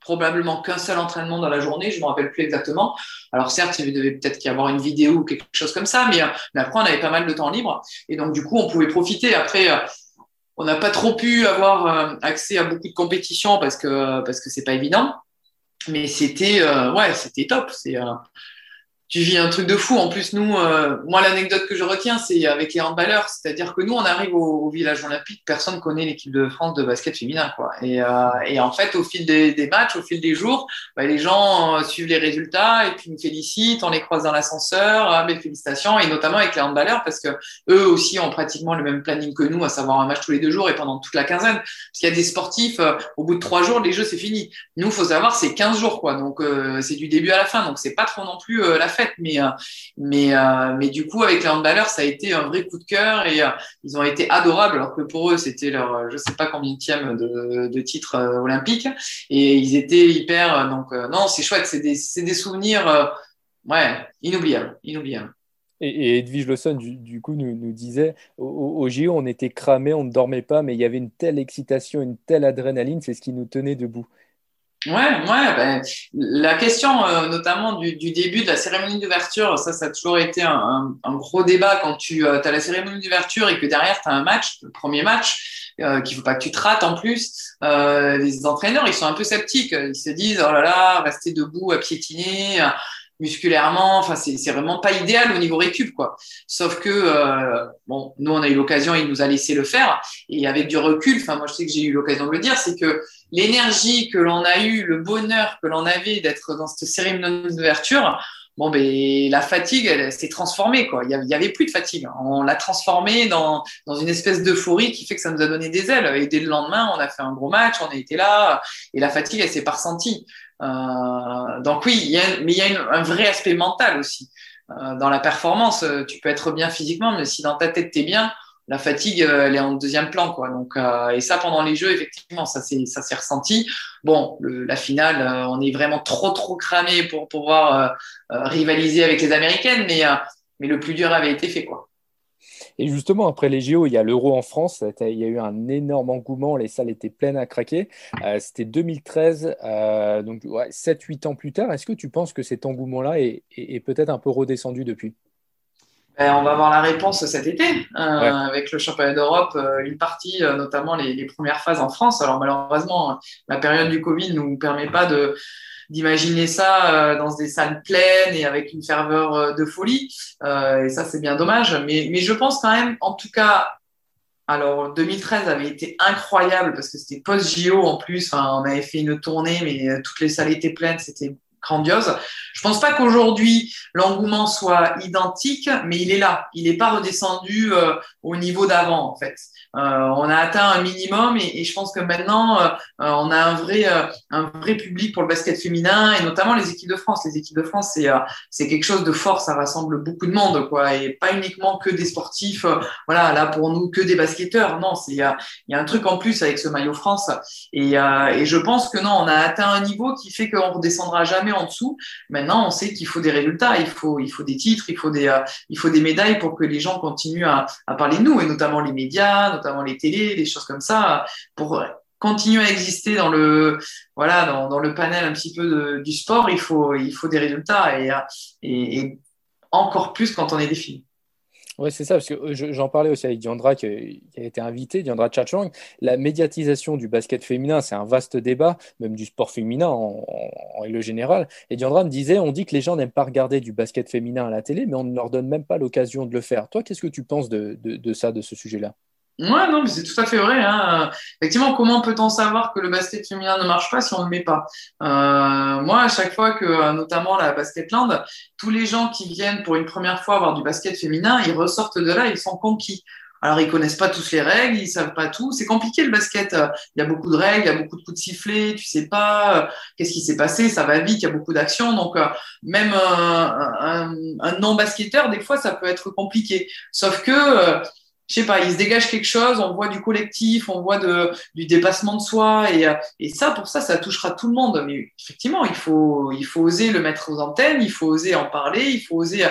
probablement qu'un seul entraînement dans la journée, je ne me rappelle plus exactement. Alors certes, il devait peut-être y avoir une vidéo ou quelque chose comme ça, mais, euh, après, on avait pas mal de temps libre. Et donc, du coup, on pouvait profiter. Après, euh, on n'a pas trop pu avoir euh, accès à beaucoup de compétitions parce que parce que pas évident. Mais c'était ouais, top. C'est tu vis un truc de fou. En plus, nous, euh, moi, l'anecdote que je retiens, c'est avec les handballeurs. C'est-à-dire que nous, on arrive au, village olympique, personne connaît l'équipe de France de basket féminin, quoi. Et, euh, et en fait, au fil des, des, matchs, au fil des jours, bah, les gens euh, suivent les résultats et puis nous félicitent, on les croise dans l'ascenseur, ah, mes félicitations, et notamment avec les handballeurs, parce que eux aussi ont pratiquement le même planning que nous, à savoir un match tous les deux jours et pendant toute la quinzaine. Parce qu'il y a des sportifs, euh, au bout de trois jours, les jeux, c'est fini. Nous, faut savoir, c'est 15 jours, quoi. Donc, c'est du début à la fin. Donc, c'est pas trop non plus la Mais, euh, mais, euh, mais du coup, avec les handballeurs, ça a été un vrai coup de cœur et euh, ils ont été adorables, alors que pour eux, c'était leur, je sais pas combien de, de titres olympiques. Et ils étaient hyper. Donc, non, c'est chouette. C'est des, des, souvenirs ouais, inoubliables. inoubliables. Et, Edwige Lawson, du, coup, nous, disait au, au, JO, on était cramés, on ne dormait pas, mais il y avait une telle excitation, une telle adrénaline, c'est ce qui nous tenait debout. Ouais, ouais. Ben, la question, euh, notamment du, du, début de la cérémonie d'ouverture, ça, ça a toujours été un, un, gros débat quand tu euh, as la cérémonie d'ouverture et que derrière tu as un match, le premier match, euh, qu'il faut pas que tu te rates en plus. Euh, les entraîneurs, ils sont un peu sceptiques. Ils se disent, oh là là, rester debout à piétiner musculairement. Enfin, c'est vraiment pas idéal au niveau récup, quoi. Sauf que, euh, bon, nous, on a eu l'occasion, il nous a laissé le faire. Et avec du recul, enfin, moi, je sais que j'ai eu l'occasion de le dire, c'est que l'énergie que l'on a eu, le bonheur que l'on avait d'être dans cette cérémonie d'ouverture, bon, ben, la fatigue, elle, s'est transformée, quoi. Il y avait plus de fatigue. On l'a transformée dans, dans une espèce d'euphorie qui fait que ça nous a donné des ailes. Et dès le lendemain, on a fait un gros match, on a été là, et la fatigue, elle s'est pas ressentie. Euh, donc oui, y a, mais il y a un vrai aspect mental aussi. Euh, dans la performance, tu peux être bien physiquement, mais si dans ta tête t'es bien, la fatigue, elle est en deuxième plan, quoi. Donc, et ça pendant les jeux, effectivement, ça s'est ressenti. Bon, la finale, on est vraiment trop trop cramé pour pouvoir rivaliser avec les Américaines, mais le plus dur avait été fait, quoi. Et justement, après les JO, il y a l'Euro en France. Il y a eu un énorme engouement. Les salles étaient pleines à craquer. Euh, c'était 2013, euh, donc 7-8 ans plus tard. Est-ce que tu penses que cet engouement-là est, peut-être un peu redescendu depuis? Ben, on va avoir la réponse cet été euh, avec le championnat d'Europe, euh, une partie, euh, notamment les, les, premières phases en France. Alors malheureusement, la période du Covid ne nous permet pas de d'imaginer ça dans des salles pleines et avec une ferveur de folie. et ça, c'est bien dommage. Mais, mais je pense quand même, en tout cas, alors 2013 avait été incroyable parce que c'était post-JO en plus. Enfin, on avait fait une tournée, mais toutes les salles étaient pleines. C'était grandiose. Je pense pas qu'aujourd'hui l'engouement soit identique, mais il est là. Il n'est pas redescendu euh, au niveau d'avant en fait. Euh, on a atteint un minimum et, je pense que maintenant euh, on a un vrai un vrai public pour le basket féminin et notamment les équipes de France. Les équipes de France c'est c'est quelque chose de fort, ça rassemble beaucoup de monde quoi et pas uniquement que des sportifs. voilà là pour nous que des basketteurs. Non, c'est il y a, un truc en plus avec ce maillot France et, et je pense que non, on a atteint un niveau qui fait qu'on redescendra jamais en dessous. Maintenant, on sait qu'il faut des résultats, il faut, il faut des titres, il faut des, euh, il faut des médailles pour que les gens continuent à, à, parler de nous, et notamment les médias, les télés, des choses comme ça, pour continuer à exister dans le, voilà, dans, le panel un petit peu du sport, il faut, il faut des résultats et, encore plus quand on est des filles. Oui, c'est ça, parce que euh, j'en parlais aussi avec Diandra qui, a été invité, Diandra Chachang. La médiatisation du basket féminin, c'est un vaste débat, même du sport féminin en, règle générale. Et Diandra me disait, on dit que les gens n'aiment pas regarder du basket féminin à la télé, mais on ne leur donne même pas l'occasion de le faire. Toi, qu'est-ce que tu penses de ça, de ce sujet-là? Ouais, non, mais c'est tout à fait vrai. Hein. Effectivement, comment peut-on savoir que le basket féminin ne marche pas si on ne le met pas? Euh, Moi, à chaque fois que, euh, notamment la Basketland, tous les gens qui viennent pour une première fois voir du basket féminin, ils ressortent de là, ils sont conquis. Alors, ils connaissent pas tous les règles, ils savent pas tout. C'est compliqué le basket. Il y a beaucoup de règles, il y a beaucoup de coups de sifflet. Tu sais pas euh, qu'est-ce qui s'est passé. Ça va vite, il y a beaucoup d'actions. Donc, euh, même un, un, un non-basketteur, des fois, ça peut être compliqué. Sauf que je sais pas, il se dégage quelque chose, on voit du collectif, on voit de, du dépassement de soi, et, et ça, pour ça, ça touchera tout le monde. Mais effectivement, il faut, il faut oser le mettre aux antennes, il faut oser en parler, il faut oser.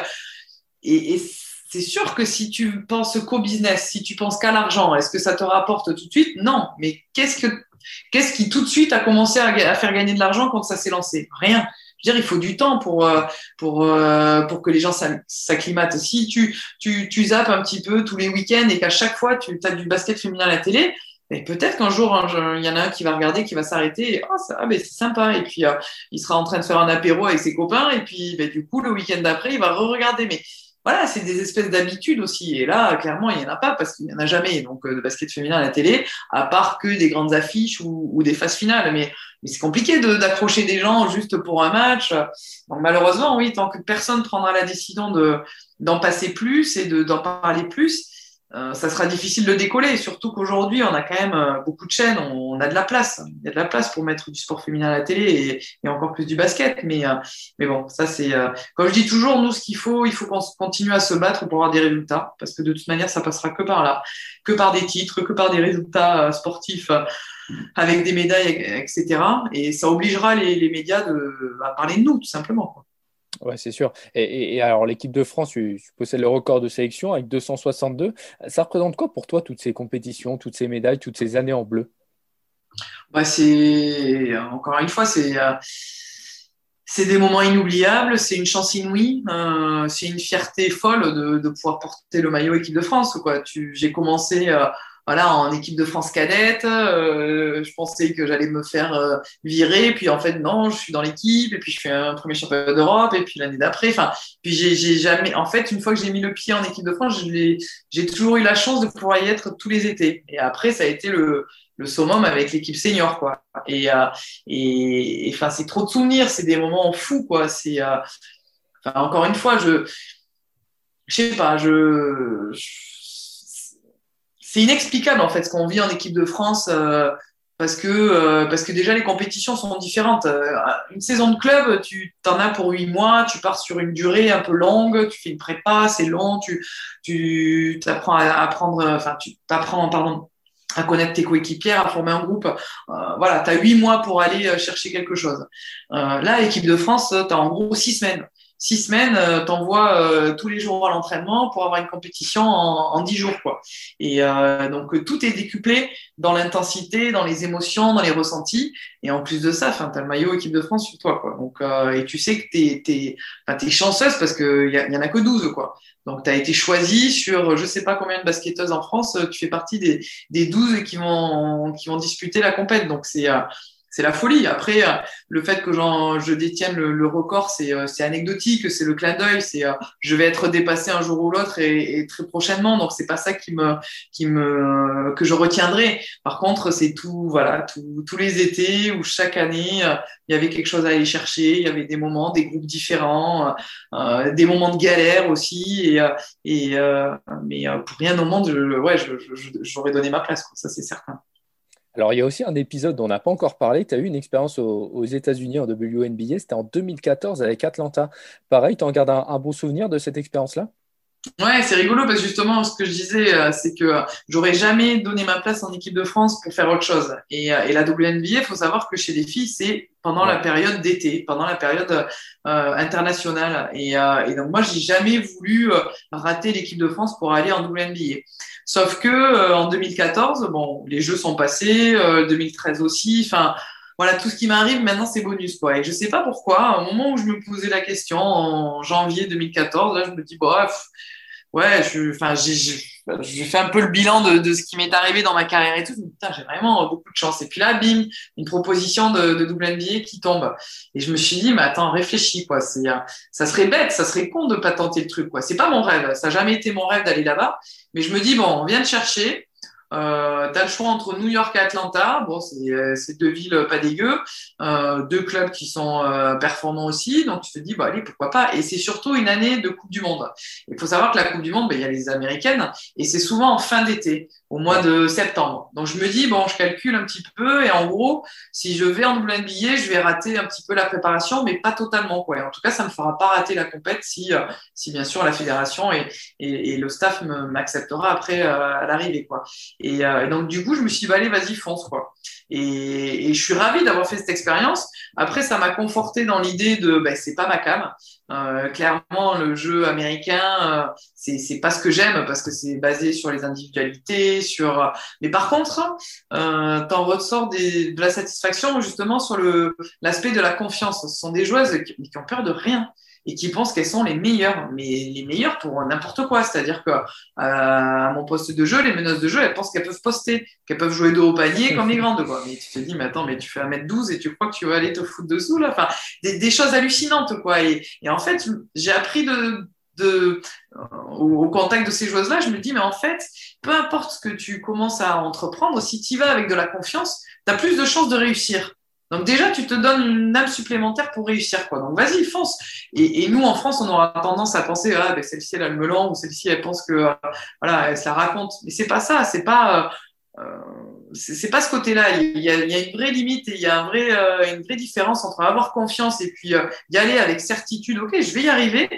Et, et c'est sûr que si tu penses qu'au business, si tu penses qu'à l'argent, est-ce que ça te rapporte tout de suite? Non. Mais qu'est-ce que, qu'est-ce qui tout de suite a commencé à faire gagner de l'argent quand ça s'est lancé? Rien dire, il faut du temps pour, euh, pour, euh, pour que les gens s'acclimatent. Si tu, tu, tu zappes un petit peu tous les week-ends et qu'à chaque fois tu as du basket féminin à la télé, et peut-être qu'un jour, il y en a un qui va regarder, qui va s'arrêter, et oh, ça, ah, ben, c'est sympa. Et puis, euh, il sera en train de faire un apéro avec ses copains, et puis, ben, du coup, le week-end d'après, il va re-regarder. Mais voilà, c'est des espèces d'habitudes aussi. Et là, clairement, il n'y en a pas parce qu'il n'y en a jamais. Donc, de basket féminin à la télé, à part que des grandes affiches ou, ou des phases finales. Mais mais c'est compliqué d'accrocher des gens juste pour un match. Donc malheureusement, oui, tant que personne prendra la décision d'en passer plus et d'en parler plus, euh, ça sera difficile de décoller. Surtout qu'aujourd'hui, on a quand même euh, beaucoup de chaînes, on, a de la place. Il y a de la place pour mettre du sport féminin à la télé et, encore plus du basket. Mais, euh, mais bon, ça c'est, comme je dis toujours, nous, ce qu'il faut, il faut qu'on continue à se battre pour avoir des résultats, parce que de toute manière, ça passera que par là, que par des titres, que par des résultats sportifs avec des médailles, etc. Et ça obligera les, médias de, à parler de nous, tout simplement. Oui, c'est sûr. Et, alors, l'équipe de France, tu, possèdes le record de sélection avec 262. Ça représente quoi pour toi, toutes ces compétitions, toutes ces médailles, toutes ces années en bleu? Bah, c'est Encore une fois, c'est. Euh, c'est des moments inoubliables, c'est une chance inouïe, euh, c'est une fierté folle de, de, pouvoir porter le maillot équipe de France. J'ai commencé euh, voilà, en équipe de France cadette. Euh, je pensais que j'allais me faire euh, virer, puis en fait non, je suis dans l'équipe, et puis je fais un premier championnat d'Europe, et puis l'année d'après, enfin, puis j'ai jamais, en fait, une fois que j'ai mis le pied en équipe de France, j'ai toujours eu la chance de pouvoir y être tous les étés. Et après, ça a été le, le summum avec l'équipe senior, quoi. Et, euh, et, enfin, c'est trop de souvenirs, c'est des moments fous, quoi. C'est, euh, encore une fois, je, je sais pas, je c'est inexplicable en fait ce qu'on vit en équipe de France euh, parce que euh, parce que déjà les compétitions sont différentes. Euh, une saison de club, tu t'en as pour huit mois, tu pars sur une durée un peu longue, tu fais une prépa, c'est long, tu tu apprends à apprendre, enfin tu t'apprends pardon à connaître tes coéquipières, à former un groupe. voilà, tu as huit mois pour aller chercher quelque chose. là, l'équipe de France, tu as en gros six semaines six semaines, euh, t'envoies euh, tous les jours à l'entraînement pour avoir une compétition en, en dix jours, quoi. Et euh, donc tout est décuplé dans l'intensité, dans les émotions, dans les ressentis. Et en plus de ça, enfin, t'as le maillot équipe de France sur toi, quoi. Donc et tu sais que t'es t'es es chanceuse parce que y, y en a que 12, quoi. Donc, tu as été choisi sur je sais pas combien de basketteuses en France, tu fais partie des, des 12 qui vont, qui vont disputer la compète. Donc, c'est c'est la folie. Après, euh, le fait que je détienne le, record, euh, c'est anecdotique, c'est le clin d'œil, c'est euh, je vais être dépassé un jour ou l'autre et, très prochainement. Donc c'est pas ça qui me, qui me, que je retiendrai. Par contre, c'est tout, voilà, tous les étés où chaque année il y avait quelque chose à aller chercher, il y avait des moments, des groupes différents, des moments de galère aussi. Et, et mais pour rien au monde, ouais, j'aurais donné ma place, ça c'est certain. Alors, il y a aussi un épisode dont on n'a pas encore parlé. Tu as eu une expérience aux, États-Unis en WNBA. C'était en 2014 avec Atlanta. Pareil, tu en gardes un, bon souvenir de cette expérience-là? Ouais, c'est rigolo parce que justement, ce que je disais, euh, c'est que j'aurais jamais donné ma place en équipe de France pour faire autre chose. Et, euh, et la WNBA, il faut savoir que chez les filles, c'est pendant la période d'été, pendant la période euh, internationale. Et, et, donc moi, j'ai jamais voulu rater l'équipe de France pour aller en WNBA. Sauf que en 2014, bon, les Jeux sont passés, 2013 aussi. Enfin, voilà, tout ce qui m'arrive maintenant, c'est bonus, quoi. Et je sais pas pourquoi, au moment où je me posais la question, en janvier 2014, là, je me dis, bref, ouais, je, enfin, j'ai fait un peu le bilan de, de ce qui m'est arrivé dans ma carrière et tout. Putain, j'ai vraiment beaucoup de chance. Et puis là, bim, une proposition de, de double NBA qui tombe. Et je me suis dit, mais attends, réfléchis, quoi. C'est, ça serait bête, ça serait con de pas tenter le truc, quoi. C'est pas mon rêve. Ça n'a jamais été mon rêve d'aller là-bas. Mais je me dis, bon, on vient de chercher. Euh, tu le choix entre New York et Atlanta. Bon, c'est euh, deux villes pas dégueu, euh, deux clubs qui sont euh, performants aussi. Donc tu te dis, bah allez, pourquoi pas. Et c'est surtout une année de Coupe du Monde. Il faut savoir que la Coupe du Monde, ben, il y a les Américaines et c'est souvent en fin d'été au mois de septembre. Donc je me dis, bon, je calcule un petit peu et en gros, si je vais en WNBA, je vais rater un petit peu la préparation, mais pas totalement. Quoi. en tout cas, ça ne me fera pas rater la compète si, si bien sûr la fédération et, et, et le staff m'acceptera après à l'arrivée. Quoi. Et, euh, et, donc du coup, je me suis dit, bah, allez, vas-y, fonce. Quoi. Et, je suis ravi d'avoir fait cette expérience. Après, ça m'a conforté dans l'idée de, bah, c'est pas ma cam. Euh, clairement, le jeu américain, euh, c'est pas ce que j'aime parce que c'est basé sur les individualités, sur. Mais par contre, euh, t'en ressors de la satisfaction justement sur l'aspect de la confiance. Ce sont des joueuses qui ont peur de rien et qui pensent qu'elles sont les meilleures, mais les meilleures pour n'importe quoi. C'est-à-dire que euh, à mon poste de jeu, les meneuses de jeu, elles pensent qu'elles peuvent poster, qu'elles peuvent jouer de haut panier comme les grandes. Quoi. Mais tu te dis, mais attends, mais tu fais 1m12 et tu crois que tu vas aller te foutre dessous là. Enfin, des, des choses hallucinantes quoi. Et, et en fait, j'ai appris de, de, au, contact de ces joueuses-là, je me dis, mais en fait, peu importe ce que tu commences à entreprendre, si tu y vas avec de la confiance, tu as plus de chances de réussir. Donc déjà, tu te donnes une âme supplémentaire pour réussir. Quoi. Donc vas-y, fonce. Et, nous, en France, on aura tendance à penser, ah, ben, celle-ci, elle a le melon, ou celle-ci, elle pense que, euh, voilà, elle se la raconte. Mais c'est pas ça, c'est pas... Euh, euh pas ce côté-là. Il, y, a, une vraie limite et il y a une vraie différence entre avoir confiance et puis y aller avec certitude. Ok, je vais y arriver,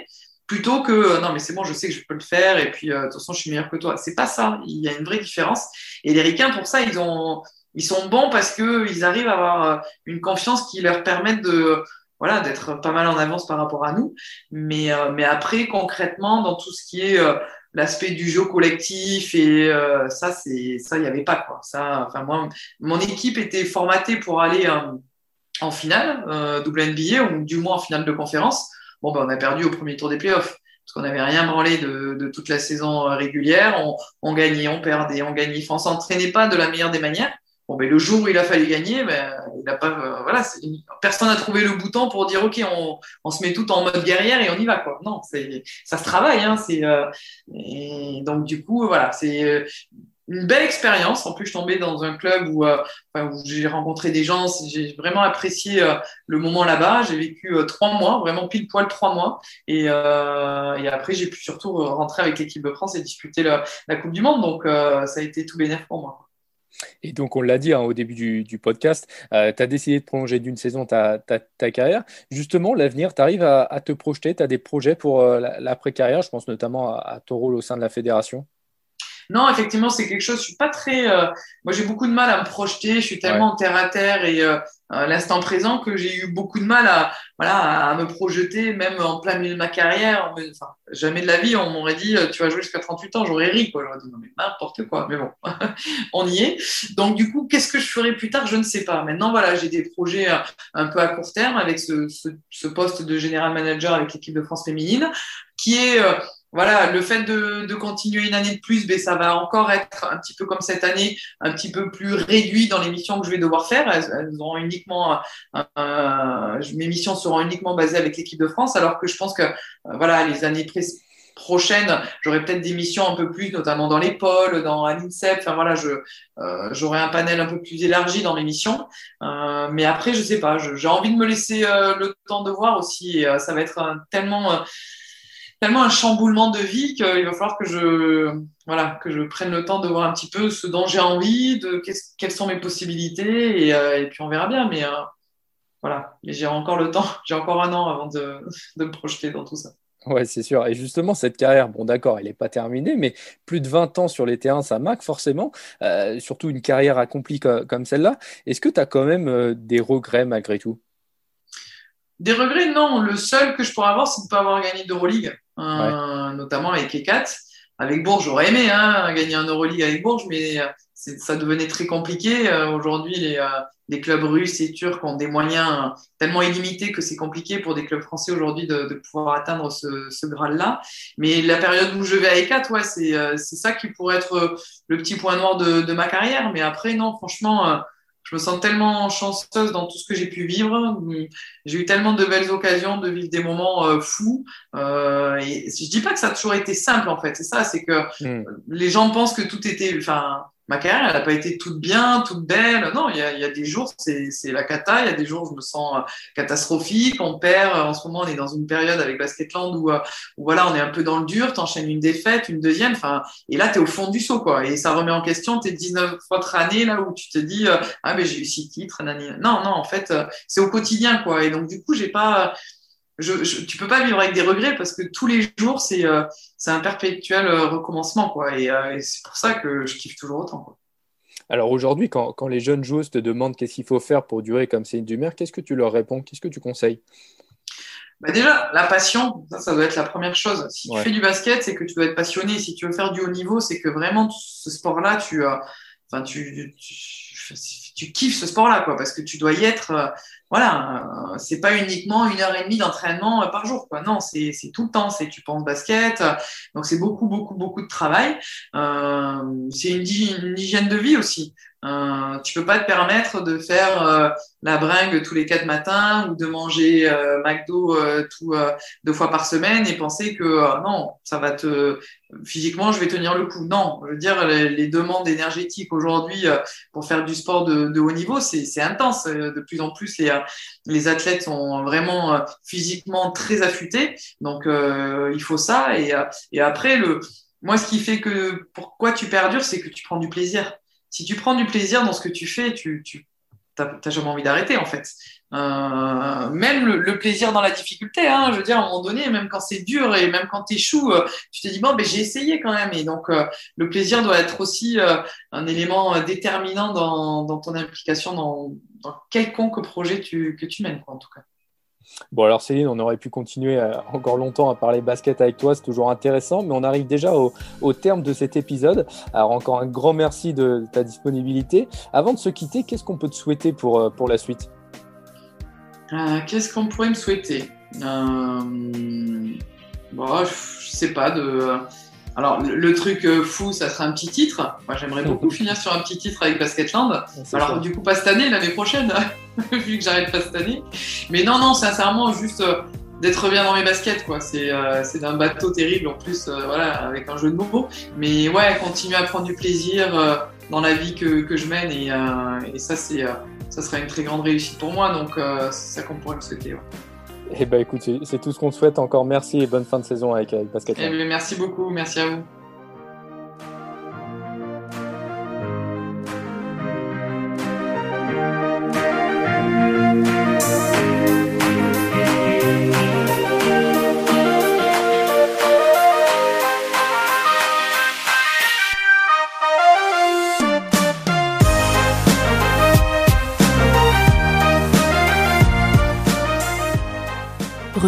plutôt que non mais c'est bon, je sais que je peux le faire et puis de toute façon je suis meilleur que toi. C'est pas ça. Il y a une vraie différence. Et les ricains pour ça ils ont ils sont bons parce qu'ils arrivent à avoir euh, une confiance qui leur permet de voilà d'être pas mal en avance par rapport à nous. Mais, euh, mais après, concrètement, dans tout ce qui est euh, l'aspect du jeu collectif et ça, c'est ça, il n'y avait pas quoi. Ça, enfin moi, mon équipe était formatée pour aller en finale euh, WNBA ou du moins en finale de conférence. Bon, ben, on a perdu au premier tour des playoffs parce qu'on n'avait rien branlé de, toute la saison régulière. On, gagnait, on perdait, on gagnait. On s'entraînait pas de la meilleure des manières. Bon, ben, le jour où il a fallu gagner, ben, il a pas, euh, voilà, personne n'a trouvé le bouton pour dire ok, on, on, se met tout en mode guerrière et on y va quoi. Non, ça se travaille, hein, euh, donc du coup, voilà, c'est euh, une belle expérience. En plus, je tombais dans un club où, euh, où j'ai rencontré des gens, j'ai vraiment apprécié le moment là-bas. J'ai vécu trois mois, vraiment pile poil trois mois, et, et après j'ai pu surtout rentrer avec l'équipe de France et disputer la, Coupe du Monde. Donc ça a été tout bénéf pour moi. Et donc, on l'a dit hein, au début du, podcast, euh, tu as décidé de prolonger d'une saison ta, carrière. Justement, l'avenir, tu arrives à, te projeter Tu as des projets pour euh, l'après-carrière Je pense notamment à, ton rôle au sein de la fédération? Non, effectivement, c'est quelque chose. Je suis pas très. Euh, moi, j'ai beaucoup de mal à me projeter. Je suis tellement terre à terre et euh, à l'instant présent que j'ai eu beaucoup de mal à, voilà, à me projeter, même en plein milieu de ma carrière. Enfin, jamais de la vie, on m'aurait dit, tu vas jouer jusqu'à 38 ans. J'aurais ri, quoi. J'aurais dit, non, mais n'importe quoi. Mais bon, on y est. Donc, du coup, qu'est-ce que je ferai plus tard Je ne sais pas. Maintenant, voilà, j'ai des projets euh, un peu à court terme avec ce, ce, ce poste de général manager avec l'équipe de France féminine, qui est voilà, le fait de, continuer une année de plus, ben, ça va encore être un petit peu comme cette année, un petit peu plus réduit dans les missions que je vais devoir faire. Elles, uniquement, euh, mes missions seront uniquement basées avec l'équipe de France, alors que je pense que euh, voilà, les années prochaines, j'aurai peut-être des missions un peu plus, notamment dans les pôles, dans l'INSEP. Enfin voilà, je euh, j'aurai un panel un peu plus élargi dans mes missions. mais après, je sais pas, j'ai envie de me laisser le temps de voir aussi. Ça va être tellement tellement un chamboulement de vie qu'il va falloir que je, voilà, que je prenne le temps de voir un petit peu ce dont j'ai envie, de quelles sont mes possibilités, et, euh, et, puis on verra bien. Mais euh, voilà, mais j'ai encore le temps, j'ai encore un an avant de, de me projeter dans tout ça. Ouais, c'est sûr. Et justement, cette carrière, bon, d'accord, elle n'est pas terminée, mais plus de 20 ans sur les terrains, ça marque forcément, euh, surtout une carrière accomplie comme celle-là. Est-ce que tu as quand même des regrets malgré tout? Des regrets, non. Le seul que je pourrais avoir, c'est de ne pas avoir gagné d'Euroleague. Euh, notamment avec E4. Avec Bourges, j'aurais aimé hein, gagner un Euroleague avec Bourges, mais euh, ça devenait très compliqué. Euh, aujourd'hui, les, les, clubs russes et turcs ont des moyens tellement illimités que c'est compliqué pour des clubs français aujourd'hui de, de, pouvoir atteindre ce, ce Graal-là. Mais la période où je vais à E4, ouais, c'est ça qui pourrait être le petit point noir de, de ma carrière. Mais après, non, franchement je me sens tellement chanceuse dans tout ce que j'ai pu vivre. J'ai eu tellement de belles occasions de vivre des moments euh, fous. Euh, et je dis pas que ça a toujours été simple en fait. C'est ça, c'est que hmm. les gens pensent que tout était, enfin, ma carrière, elle n'a pas été toute bien, toute belle. Non, il y a, des jours, c'est la cata. Il y a des jours je me sens euh, catastrophique. On perd. Euh, en ce moment, on est dans une période avec Basketland où, euh, où voilà, on est un peu dans le dur. T'enchaînes une défaite, une deuxième. Enfin, et là, tu es au fond du saut, quoi. Et ça remet en question tes 19 autres années là où tu te dis, ah, mais j'ai eu six titres. Non, non, en fait, c'est au quotidien, quoi. Et donc, du coup, j'ai pas, je, je, tu peux pas vivre avec des regrets parce que tous les jours, c'est euh, un perpétuel euh, recommencement. Quoi. Euh, et, c'est pour ça que je kiffe toujours autant. Quoi. Alors aujourd'hui, quand, quand, les jeunes joueuses te demandent qu'est-ce qu'il faut faire pour durer comme c'est une Dumer, qu'est-ce que tu leur réponds? Qu'est-ce que tu conseilles? Bah déjà, la passion, ça, ça doit être la première chose. Si tu fais du basket, c'est que tu dois être passionné. Si tu veux faire du haut niveau, c'est que vraiment, ce sport-là, tu, tu, tu, tu, kiffes ce sport-là, quoi, parce que tu dois y être voilà, euh, c'est pas uniquement une heure et demie d'entraînement euh, par jour, quoi. Non, c'est tout le temps. C'est tu penses basket, donc c'est beaucoup, beaucoup, beaucoup de travail. Euh, c'est une, hygiène de vie aussi. Euh, tu peux pas te permettre de faire euh, la bringue tous les quatre matins ou de manger euh, McDo tout, deux fois par semaine et penser que non, ça va te physiquement je vais tenir le coup. Non, je veux dire les, demandes énergétiques aujourd'hui pour faire du sport de, de haut niveau, c'est intense. De plus en plus les les athlètes sont vraiment physiquement très affûtés, donc il faut ça et, et après le moi, ce qui fait que pourquoi tu perdures, c'est que tu prends du plaisir si tu prends du plaisir dans ce que tu fais, tu, tu n'as jamais envie d'arrêter en fait. Euh, même le, plaisir dans la difficulté, hein, je veux dire, à un moment donné, même quand c'est dur et même quand tu échoues, euh, tu te dis, bon, ben, j'ai essayé quand même. Et donc, euh, le plaisir doit être aussi un élément déterminant dans, dans ton implication dans, quelconque projet que tu mènes, quoi, en tout cas. Bon, alors Céline, on aurait pu continuer euh, encore longtemps à parler basket avec toi, c'est toujours intéressant, mais on arrive déjà au, terme de cet épisode. Alors encore un grand merci de, ta disponibilité. Avant de se quitter, qu'est-ce qu'on peut te souhaiter pour, euh, pour la suite? Euh, Qu'est-ce qu'on pourrait me souhaiter? Euh, bon, Je sais pas, de alors, le, truc fou, ça sera un petit titre. Moi, j'aimerais beaucoup finir sur un petit titre avec Basketland. Alors, du coup, pas cette année, l'année prochaine, vu que j'arrête pas cette année. Mais non, non, sincèrement, juste euh, d'être bien dans mes baskets, quoi. C'est euh, d'un bateau terrible, en plus, voilà, avec un jeu de mots. Mais ouais, continuer à prendre du plaisir dans la vie que, que je mène. Et, et ça, c'est ça serait une très grande réussite pour moi. Donc, c'est ça qu'on pourrait me souhaiter. Eh ben écoute, c'est tout ce qu'on te souhaite. Encore merci et bonne fin de saison avec, avec Basket. Eh ben, merci beaucoup, merci à vous.